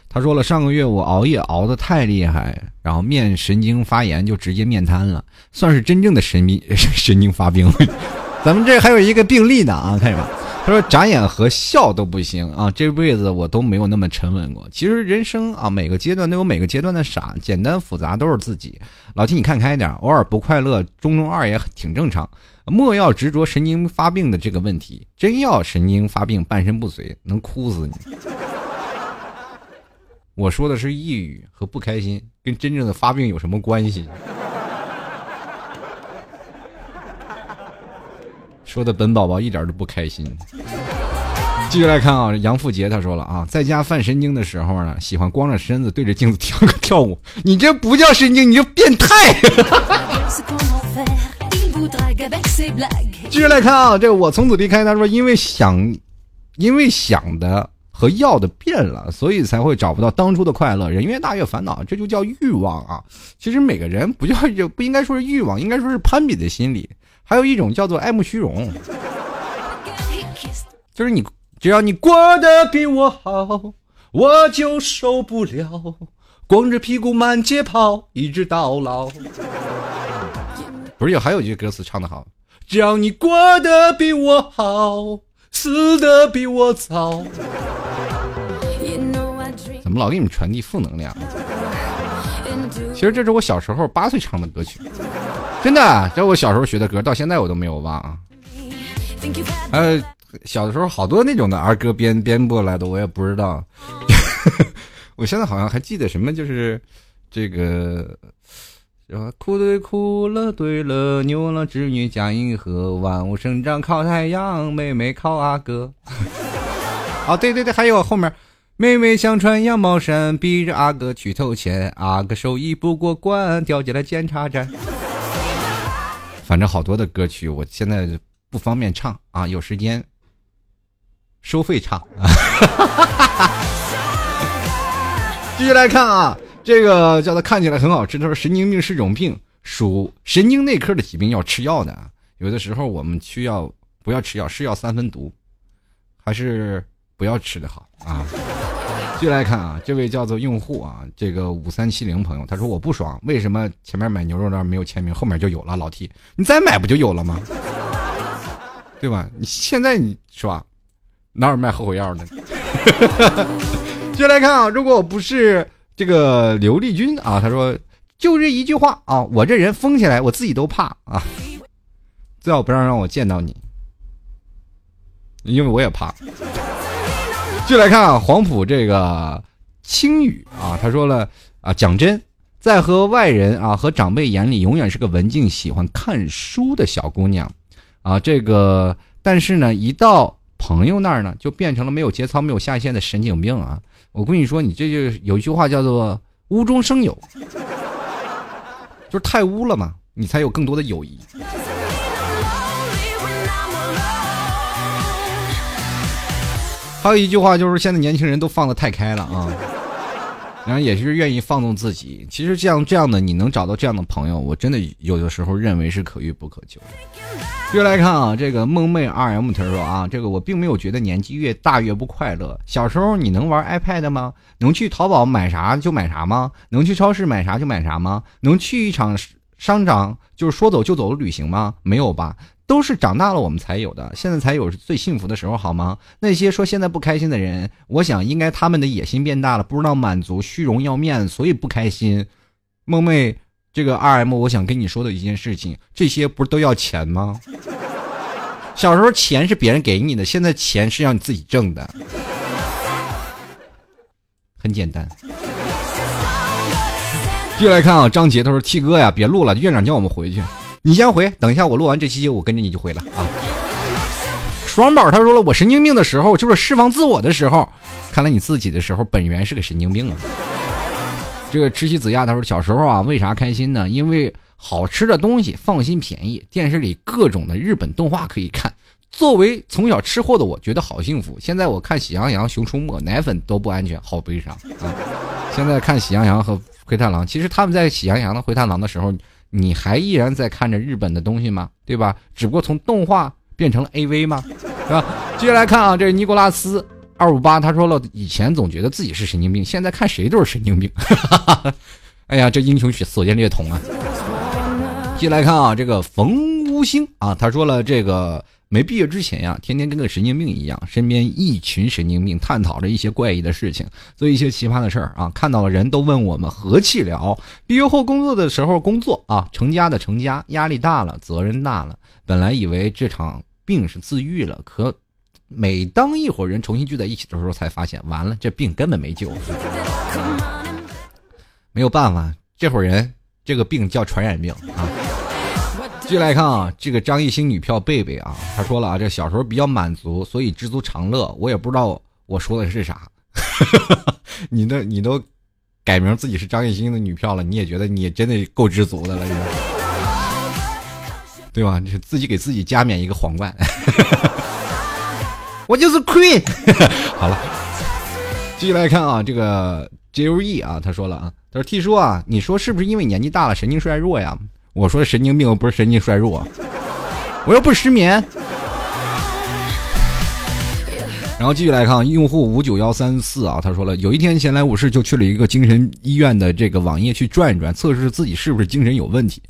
S1: 他说了，上个月我熬夜熬得太厉害，然后面神经发炎，就直接面瘫了，算是真正的神经 神经发病了。咱们这还有一个病例呢啊，看着吧。他说眨眼和笑都不行啊，这辈子我都没有那么沉稳过。其实人生啊，每个阶段都有每个阶段的傻，简单复杂都是自己。老七，你看开点，偶尔不快乐，中中二也挺正常。莫要执着神经发病的这个问题，真要神经发病，半身不遂，能哭死你。我说的是抑郁和不开心，跟真正的发病有什么关系？说的本宝宝一点都不开心。继续来看啊，杨富杰他说了啊，在家犯神经的时候呢，喜欢光着身子对着镜子跳个跳舞。你这不叫神经，你就变态。继续来看啊，这个我从此离开。他说，因为想，因为想的和要的变了，所以才会找不到当初的快乐。人越大越烦恼，这就叫欲望啊。其实每个人不叫，不应该说是欲望，应该说是攀比的心理。还有一种叫做爱慕虚荣，就是你只要你过得比我好，我就受不了，光着屁股满街跑，一直到老。不是有还有一句歌词唱的好，只要你过得比我好，死的比我早。怎么老给你们传递负能量？其实这是我小时候八岁唱的歌曲。真的，这我小时候学的歌，到现在我都没有忘。呃，小的时候好多那种的儿歌编编过来的，我也不知道。我现在好像还记得什么，就是这个，哭对哭了对了，牛郎织女嫁银河，万物生长靠太阳，妹妹靠阿哥。啊，对对对，还有后面，妹妹想穿羊毛衫，逼着阿哥去偷钱，阿哥手艺不过关，掉进了检查站。反正好多的歌曲，我现在不方便唱啊，有时间收费唱。继续来看啊，这个叫他看起来很好吃。他说神经病是种病，属神经内科的疾病，要吃药的。有的时候我们需要不要吃药，是药三分毒，还是不要吃的好啊。继续来看啊，这位叫做用户啊，这个五三七零朋友，他说我不爽，为什么前面买牛肉那没有签名，后面就有了？老 T，你再买不就有了吗？对吧？你现在你是吧？哪有卖后悔药的？继续来看啊，如果我不是这个刘丽君啊，他说就这一句话啊，我这人疯起来我自己都怕啊，最好不让让我见到你，因为我也怕。就来看啊，黄埔这个青雨啊，他说了啊，讲真，在和外人啊和长辈眼里，永远是个文静、喜欢看书的小姑娘，啊，这个但是呢，一到朋友那儿呢，就变成了没有节操、没有下限的神经病啊！我跟你说，你这就有一句话叫做“无中生有”，就是太污了嘛，你才有更多的友谊。还有一句话就是，现在年轻人都放的太开了啊，然后也是愿意放纵自己。其实像这样的，你能找到这样的朋友，我真的有的时候认为是可遇不可求。接来看啊，这个梦寐 R M 他说啊，这个我并没有觉得年纪越大越不快乐。小时候你能玩 iPad 吗？能去淘宝买啥就买啥吗？能去超市买啥就买啥吗？能去一场商场就是说走就走的旅行吗？没有吧。都是长大了我们才有的，现在才有最幸福的时候，好吗？那些说现在不开心的人，我想应该他们的野心变大了，不知道满足，虚荣要面子，所以不开心。梦妹，这个 R M，我想跟你说的一件事情，这些不是都要钱吗？小时候钱是别人给你的，现在钱是让你自己挣的，很简单。继续来看啊，张杰他说：“T 哥呀，别录了，院长叫我们回去。”你先回，等一下我录完这期，我跟着你就回了啊。双宝他说了，我神经病的时候就是释放自我的时候，看来你自己的时候本源是个神经病啊。这个吃西子亚他说小时候啊，为啥开心呢？因为好吃的东西，放心便宜，电视里各种的日本动画可以看。作为从小吃货的我，觉得好幸福。现在我看喜羊羊、熊出没，奶粉都不安全，好悲伤啊。现在看喜羊羊和灰太狼，其实他们在喜羊羊的灰太狼的时候。你还依然在看着日本的东西吗？对吧？只不过从动画变成了 A V 吗？是吧？接下来看啊，这是尼古拉斯二五八他说了，以前总觉得自己是神经病，现在看谁都是神经病。哎呀，这英雄所见略同啊！接下来看啊，这个冯无星啊，他说了，这个没毕业之前呀，天天跟个神经病一样，身边一群神经病，探讨着一些怪异的事情，做一些奇葩的事儿啊。看到了人都问我们何气聊。毕业后工作的时候工作啊，成家的成家，压力大了，责任大了。本来以为这场病是自愈了，可每当一伙人重新聚在一起的时候，才发现完了，这病根本没救。没有办法，这伙人这个病叫传染病啊。继续来看啊，这个张艺兴女票贝贝啊，他说了啊，这小时候比较满足，所以知足常乐。我也不知道我说的是啥，你都你都改名自己是张艺兴的女票了，你也觉得你真的够知足的了，对吧？你是自己给自己加冕一个皇冠，我就是 queen。好了，继续来看啊，这个 J U E 啊，他说了啊，他说 T 叔啊，你说是不是因为年纪大了神经衰弱呀？我说神经病不是神经衰弱，我又不失眠。然后继续来看用户五九幺三四啊，他说了，有一天闲来无事就去了一个精神医院的这个网页去转一转，测试自己是不是精神有问题。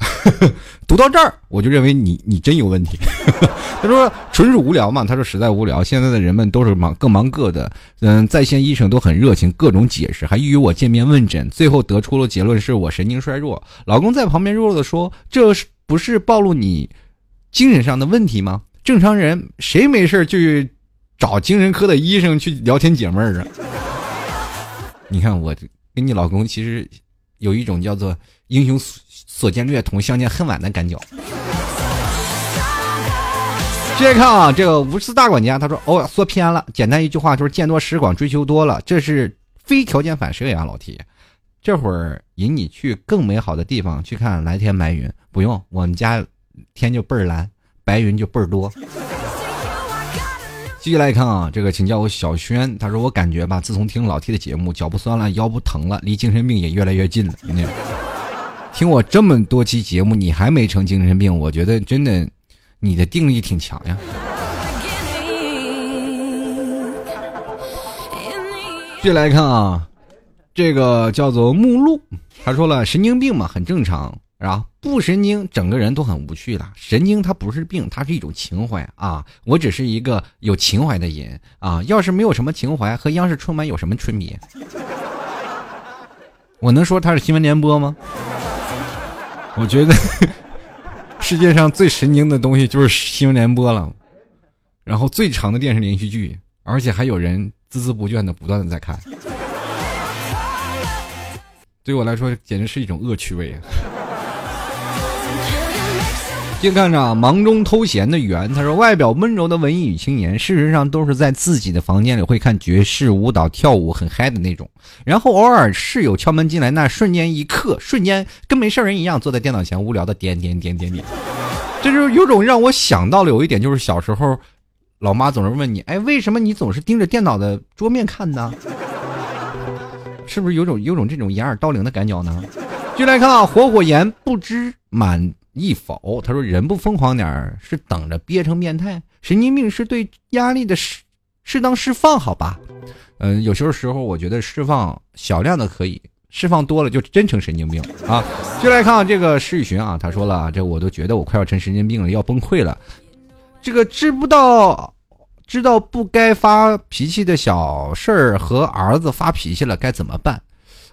S1: 读到这儿，我就认为你你真有问题。他说纯属无聊嘛，他说实在无聊。现在的人们都是忙各忙各的，嗯，在线医生都很热情，各种解释，还预约我见面问诊。最后得出了结论是我神经衰弱。老公在旁边弱弱的说：“这是不是暴露你精神上的问题吗？正常人谁没事去找精神科的医生去聊天解闷儿啊？” 你看我跟你老公其实有一种叫做英雄。所见略同，相见恨晚的感觉。接着看啊，这个无私大管家他说：“哦，说偏了。简单一句话就是见多识广，追求多了，这是非条件反射呀，老铁。这会儿引你去更美好的地方去看蓝天白云，不用，我们家天就倍儿蓝，白云就倍儿多。”继续来看啊，这个请叫我小轩。他说：“我感觉吧，自从听老 T 的节目，脚不酸了，腰不疼了，离精神病也越来越近了。”听我这么多期节目，你还没成精神病？我觉得真的，你的定力挺强呀。继续来看啊，这个叫做目录，他说了，神经病嘛，很正常啊。不神经，整个人都很无趣了。神经它不是病，它是一种情怀啊。我只是一个有情怀的人啊。要是没有什么情怀，和央视春晚有什么区别？我能说他是新闻联播吗？我觉得 世界上最神经的东西就是新闻联播了，然后最长的电视连续剧，而且还有人孜孜不倦的不断的在看，对我来说简直是一种恶趣味！就看着忙中偷闲的圆，他说：“外表温柔的文艺女青年，事实上都是在自己的房间里会看爵士舞蹈、跳舞，很嗨的那种。然后偶尔室友敲门进来，那瞬间一刻，瞬间跟没事人一样，坐在电脑前无聊的点点点点点。这就有种让我想到了有一点，就是小时候，老妈总是问你：哎，为什么你总是盯着电脑的桌面看呢？是不是有种有种这种掩耳盗铃的感觉呢？就来看啊，火火言不知满。”一否，他说人不疯狂点儿是等着憋成变态，神经病是对压力的适适当释放，好吧？嗯，有些时候我觉得释放小量的可以，释放多了就真成神经病啊！就来看这个施雨寻啊，他说了，这我都觉得我快要成神经病了，要崩溃了。这个知不道知道不该发脾气的小事儿和儿子发脾气了该怎么办？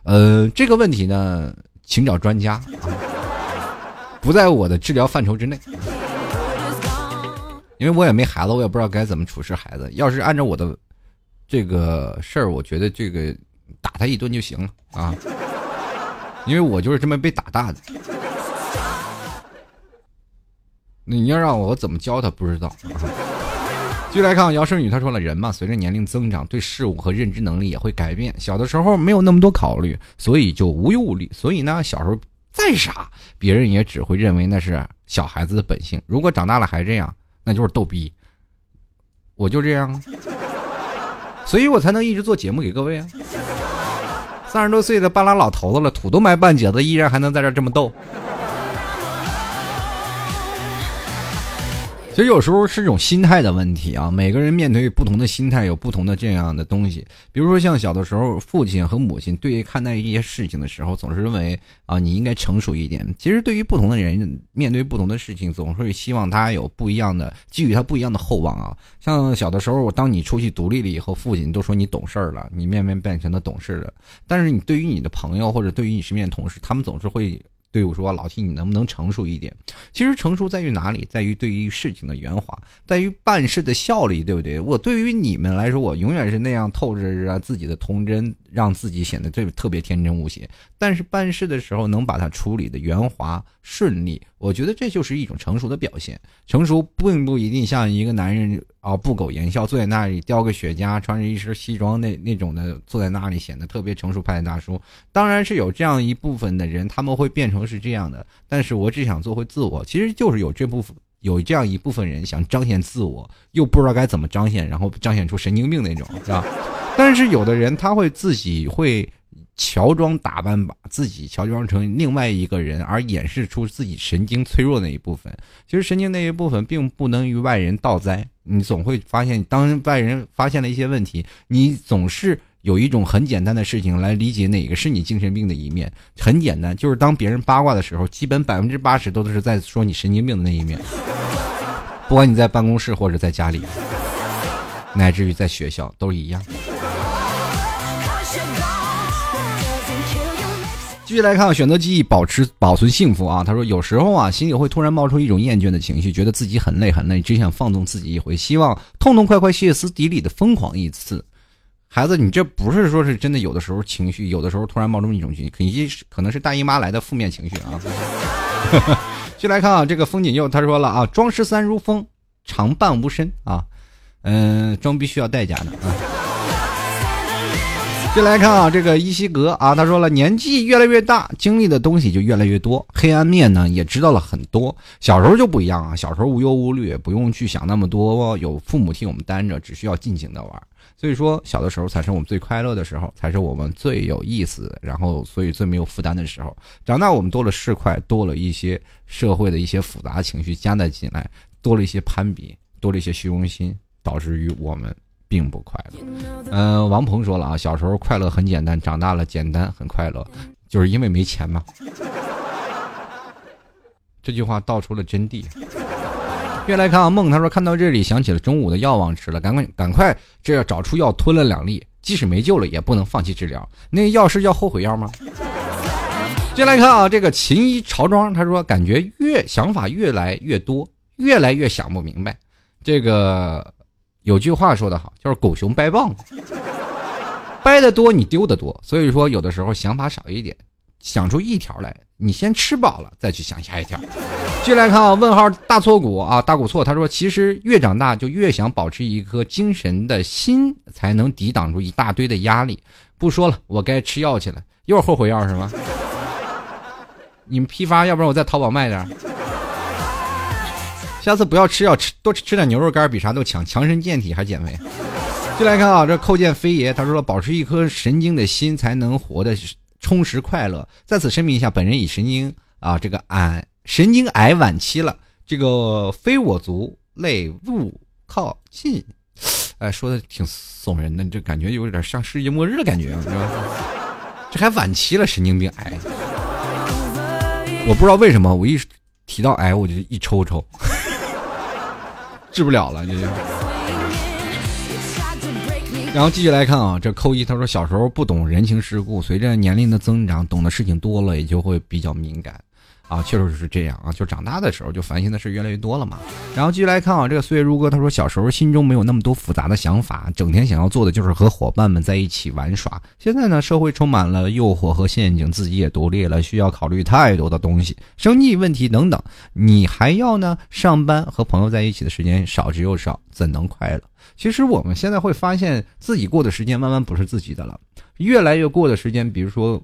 S1: 呃，这个问题呢，请找专家啊。不在我的治疗范畴之内，因为我也没孩子，我也不知道该怎么处置孩子。要是按照我的这个事儿，我觉得这个打他一顿就行了啊，因为我就是这么被打大的。你要让我怎么教他，不知道。继续来看姚胜宇，他说了，人嘛，随着年龄增长，对事物和认知能力也会改变。小的时候没有那么多考虑，所以就无忧无虑。所以呢，小时候。再傻，别人也只会认为那是小孩子的本性。如果长大了还这样，那就是逗逼。我就这样，所以我才能一直做节目给各位啊。三十多岁的半拉老头子了，土都埋半截子，依然还能在这这么逗。其实有时候是一种心态的问题啊。每个人面对不同的心态，有不同的这样的东西。比如说，像小的时候，父亲和母亲对于看待一些事情的时候，总是认为啊，你应该成熟一点。其实，对于不同的人，面对不同的事情，总是希望他有不一样的，给予他不一样的厚望啊。像小的时候，当你出去独立了以后，父亲都说你懂事了，你慢慢变成了懂事了。但是，你对于你的朋友或者对于你身边的同事，他们总是会。对我说：“老七你能不能成熟一点？其实成熟在于哪里？在于对于事情的圆滑，在于办事的效率，对不对？我对于你们来说，我永远是那样透着着自己的童真，让自己显得最特别天真无邪。但是办事的时候，能把它处理的圆滑顺利，我觉得这就是一种成熟的表现。成熟并不一定像一个男人啊，不苟言笑，坐在那里叼个雪茄，穿着一身西装那那种的，坐在那里显得特别成熟派的大叔。当然是有这样一部分的人，他们会变成是这样的。但是我只想做回自我，其实就是有这部分有这样一部分人想彰显自我，又不知道该怎么彰显，然后彰显出神经病那种，是吧？但是有的人他会自己会。乔装打扮，把自己乔装成另外一个人，而掩饰出自己神经脆弱那一部分。其实神经那一部分并不能与外人道哉。你总会发现，当外人发现了一些问题，你总是有一种很简单的事情来理解哪个是你精神病的一面。很简单，就是当别人八卦的时候，基本百分之八十都是在说你神经病的那一面。不管你在办公室或者在家里，乃至于在学校，都一样。继续来看，选择记忆，保持保存幸福啊。他说，有时候啊，心里会突然冒出一种厌倦的情绪，觉得自己很累很累，只想放纵自己一回，希望痛痛快快、歇斯底里的疯狂一次。孩子，你这不是说是真的，有的时候情绪，有的时候突然冒出一种情绪，可能是可能是大姨妈来的负面情绪啊。继续来看啊，这个风景又他说了啊，装十三如风，常伴无身啊，嗯，装逼需要代价的啊。接来看啊，这个伊西格啊，他说了，年纪越来越大，经历的东西就越来越多，黑暗面呢也知道了很多。小时候就不一样啊，小时候无忧无虑，不用去想那么多，有父母替我们担着，只需要尽情的玩。所以说，小的时候才是我们最快乐的时候，才是我们最有意思，然后所以最没有负担的时候。长大我们多了市侩，多了一些社会的一些复杂情绪加在进来，多了一些攀比，多了一些虚荣心，导致于我们。并不快乐。嗯，王鹏说了啊，小时候快乐很简单，长大了简单很快乐，就是因为没钱嘛。这句话道出了真谛。越来看啊，梦他说看到这里想起了中午的药忘吃了，赶快赶快，这要找出药吞了两粒，即使没救了也不能放弃治疗。那药是叫后悔药吗？接来看啊，这个秦衣朝庄他说感觉越想法越来越多，越来越想不明白，这个。有句话说得好，就是狗熊掰棒子，掰得多你丢得多。所以说，有的时候想法少一点，想出一条来，你先吃饱了再去想下一条。继续来看啊，问号大错股啊，大股错。他说，其实越长大就越想保持一颗精神的心，才能抵挡住一大堆的压力。不说了，我该吃药去了，又是后悔药是吗？你们批发，要不然我在淘宝卖点。下次不要吃药，吃多吃点牛肉干，比啥都强，强身健体还减肥。就来看啊，这叩见飞爷他说了，保持一颗神经的心，才能活得充实快乐。在此声明一下，本人已神经啊这个癌神经癌晚期了，这个非我族类勿靠近。哎，说的挺耸人的，这感觉有点像世界末日的感觉，是吧？这还晚期了，神经病癌。我不知道为什么，我一提到癌我就一抽抽。治不了了，这就。然后继续来看啊，这扣一他说小时候不懂人情世故，随着年龄的增长，懂的事情多了，也就会比较敏感。啊，确实是这样啊，就长大的时候就烦心的事越来越多了嘛。然后继续来看啊，这个岁月如歌，他说小时候心中没有那么多复杂的想法，整天想要做的就是和伙伴们在一起玩耍。现在呢，社会充满了诱惑和陷阱，自己也独立了，需要考虑太多的东西，生计问题等等。你还要呢，上班和朋友在一起的时间少之又少，怎能快乐？其实我们现在会发现自己过的时间慢慢不是自己的了，越来越过的时间，比如说。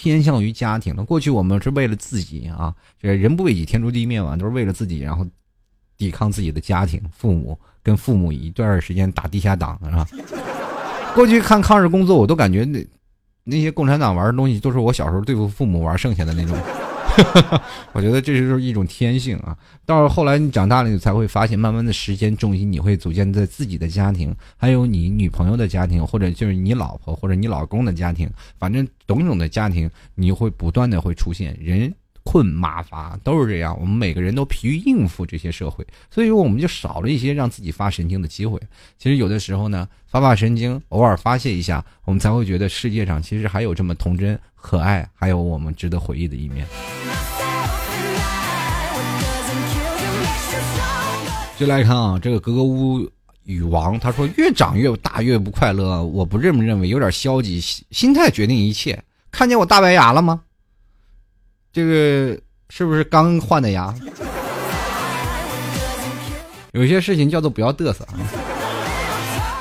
S1: 偏向于家庭了。过去我们是为了自己啊，这人不为己，天诛地灭嘛，都是为了自己，然后抵抗自己的家庭、父母，跟父母一段时间打地下党，是吧？过去看抗日工作，我都感觉那那些共产党玩的东西，都是我小时候对付父母玩剩下的那种。我觉得这就是一种天性啊。到后来你长大了，你才会发现，慢慢的时间重心你会组建在自己的家庭，还有你女朋友的家庭，或者就是你老婆或者你老公的家庭，反正种种的家庭，你会不断的会出现人。困马乏都是这样，我们每个人都疲于应付这些社会，所以说我们就少了一些让自己发神经的机会。其实有的时候呢，发发神经，偶尔发泄一下，我们才会觉得世界上其实还有这么童真、可爱，还有我们值得回忆的一面。就来看啊，这个格格巫女王，他说越长越大越不快乐，我不这么认为，有点消极，心态决定一切。看见我大白牙了吗？这个是不是刚换的牙？有些事情叫做不要嘚瑟啊！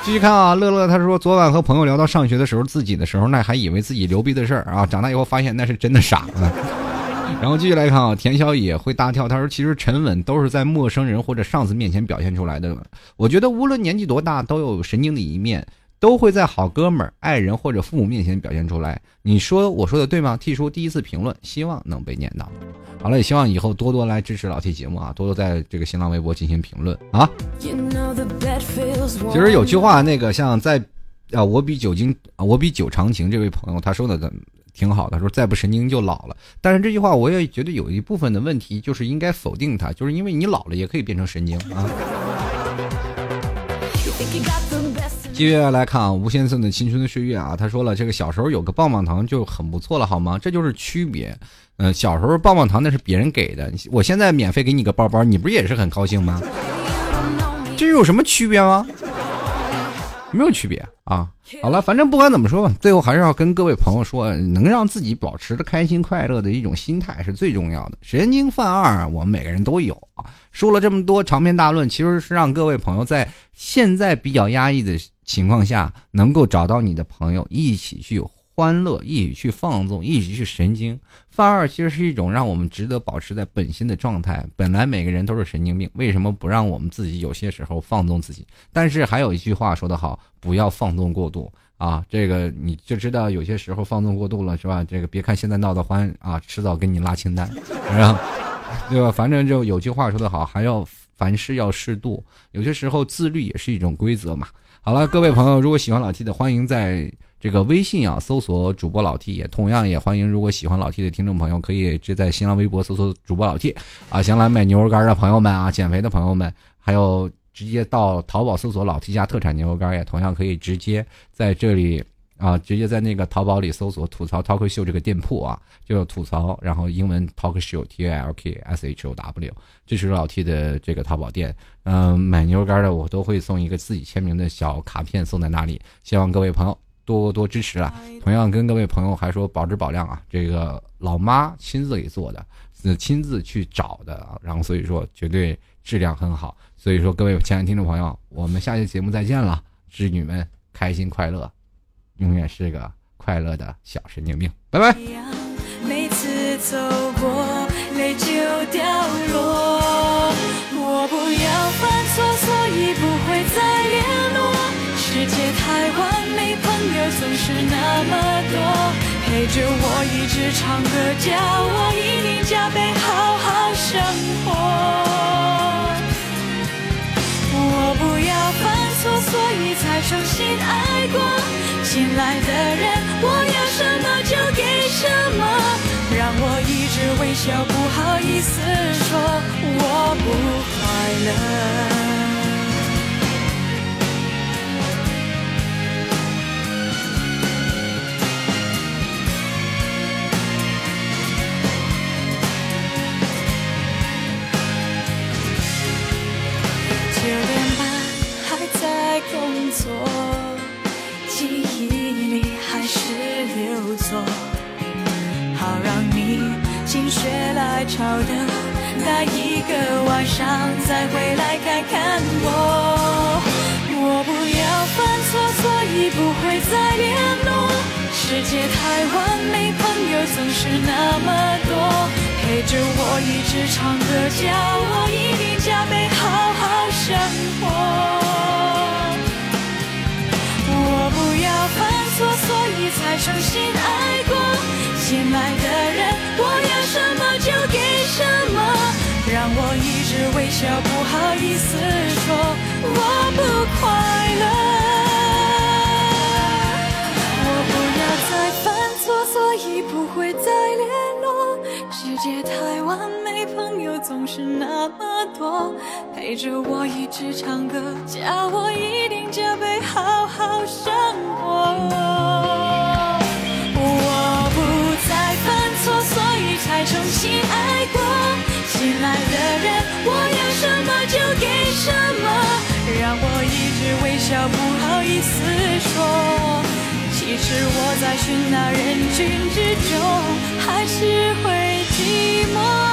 S1: 继续看啊，乐乐他说昨晚和朋友聊到上学的时候，自己的时候那还以为自己牛逼的事儿啊，长大以后发现那是真的傻了。然后继续来看啊，田小野会大跳，他说其实沉稳都是在陌生人或者上司面前表现出来的。我觉得无论年纪多大，都有神经的一面。都会在好哥们儿、爱人或者父母面前表现出来。你说我说的对吗？T 叔第一次评论，希望能被念到。好了，也希望以后多多来支持老 T 节目啊，多多在这个新浪微博进行评论啊。其实有句话，那个像在啊，我比酒精啊，我比酒长情。这位朋友他说的挺好的，说再不神经就老了。但是这句话我也觉得有一部分的问题，就是应该否定它，就是因为你老了也可以变成神经啊。接下来看啊，吴先生的青春的岁月啊，他说了，这个小时候有个棒棒糖就很不错了，好吗？这就是区别。嗯，小时候棒棒糖那是别人给的，我现在免费给你个包包，你不也是很高兴吗？这有什么区别吗？没有区别啊。好了，反正不管怎么说吧，最后还是要跟各位朋友说，能让自己保持的开心快乐的一种心态是最重要的。神经犯二，我们每个人都有啊。说了这么多长篇大论，其实是让各位朋友在现在比较压抑的。情况下能够找到你的朋友一起去欢乐，一起去放纵，一起去神经。犯二其实是一种让我们值得保持在本心的状态。本来每个人都是神经病，为什么不让我们自己有些时候放纵自己？但是还有一句话说得好，不要放纵过度啊！这个你就知道有些时候放纵过度了，是吧？这个别看现在闹得欢啊，迟早给你拉清单，是吧？对吧？反正就有句话说得好，还要凡事要适度，有些时候自律也是一种规则嘛。好了，各位朋友，如果喜欢老 T 的，欢迎在这个微信啊搜索主播老 T，也同样也欢迎如果喜欢老 T 的听众朋友，可以就在新浪微博搜索主播老 T 啊。想来买牛肉干的朋友们啊，减肥的朋友们，还有直接到淘宝搜索老 T 家特产牛肉干，也同样可以直接在这里啊，直接在那个淘宝里搜索吐槽 talk show 这个店铺啊，就吐槽，然后英文 talk show t a l k s h o w。这是老 T 的这个淘宝店，嗯，买牛肉干的我都会送一个自己签名的小卡片送在那里，希望各位朋友多多支持啊！同样跟各位朋友还说保质保量啊，这个老妈亲自给做的，是亲自去找的啊，然后所以说绝对质量很好，所以说各位亲爱的听众朋友，我们下期节目再见了，织女们开心快乐，永远是个快乐的小神经病，拜拜。每次走过泪就掉落，我不要犯错，所以不会再联络。世界太完美，朋友总是那么多，陪着我一直唱歌，叫我一定加倍好好生活。所以才重新爱过。新来的人，我要什么就给什么。让我一直微笑，不好意思说我不快乐。好让你心血来潮的待一个晚上，再回来看看我。我不要犯错，所以不会再联络。世界太完美，朋友总是那么多，陪着我一直唱歌，叫我一定加倍好好生活。错所以才诚心爱过心爱的人。我要什么就给什么让我一直微
S2: 笑不好意思说我不快乐。我不要再犯错所以不会再界太完美，朋友总是那么多，陪着我一直唱歌，叫我一定加倍好好生活。我不再犯错，所以才重新爱过，新来的人，我要什么就给什么，让我一直微笑，不好意思说。其实我在喧闹人群之中，还是会。寂寞。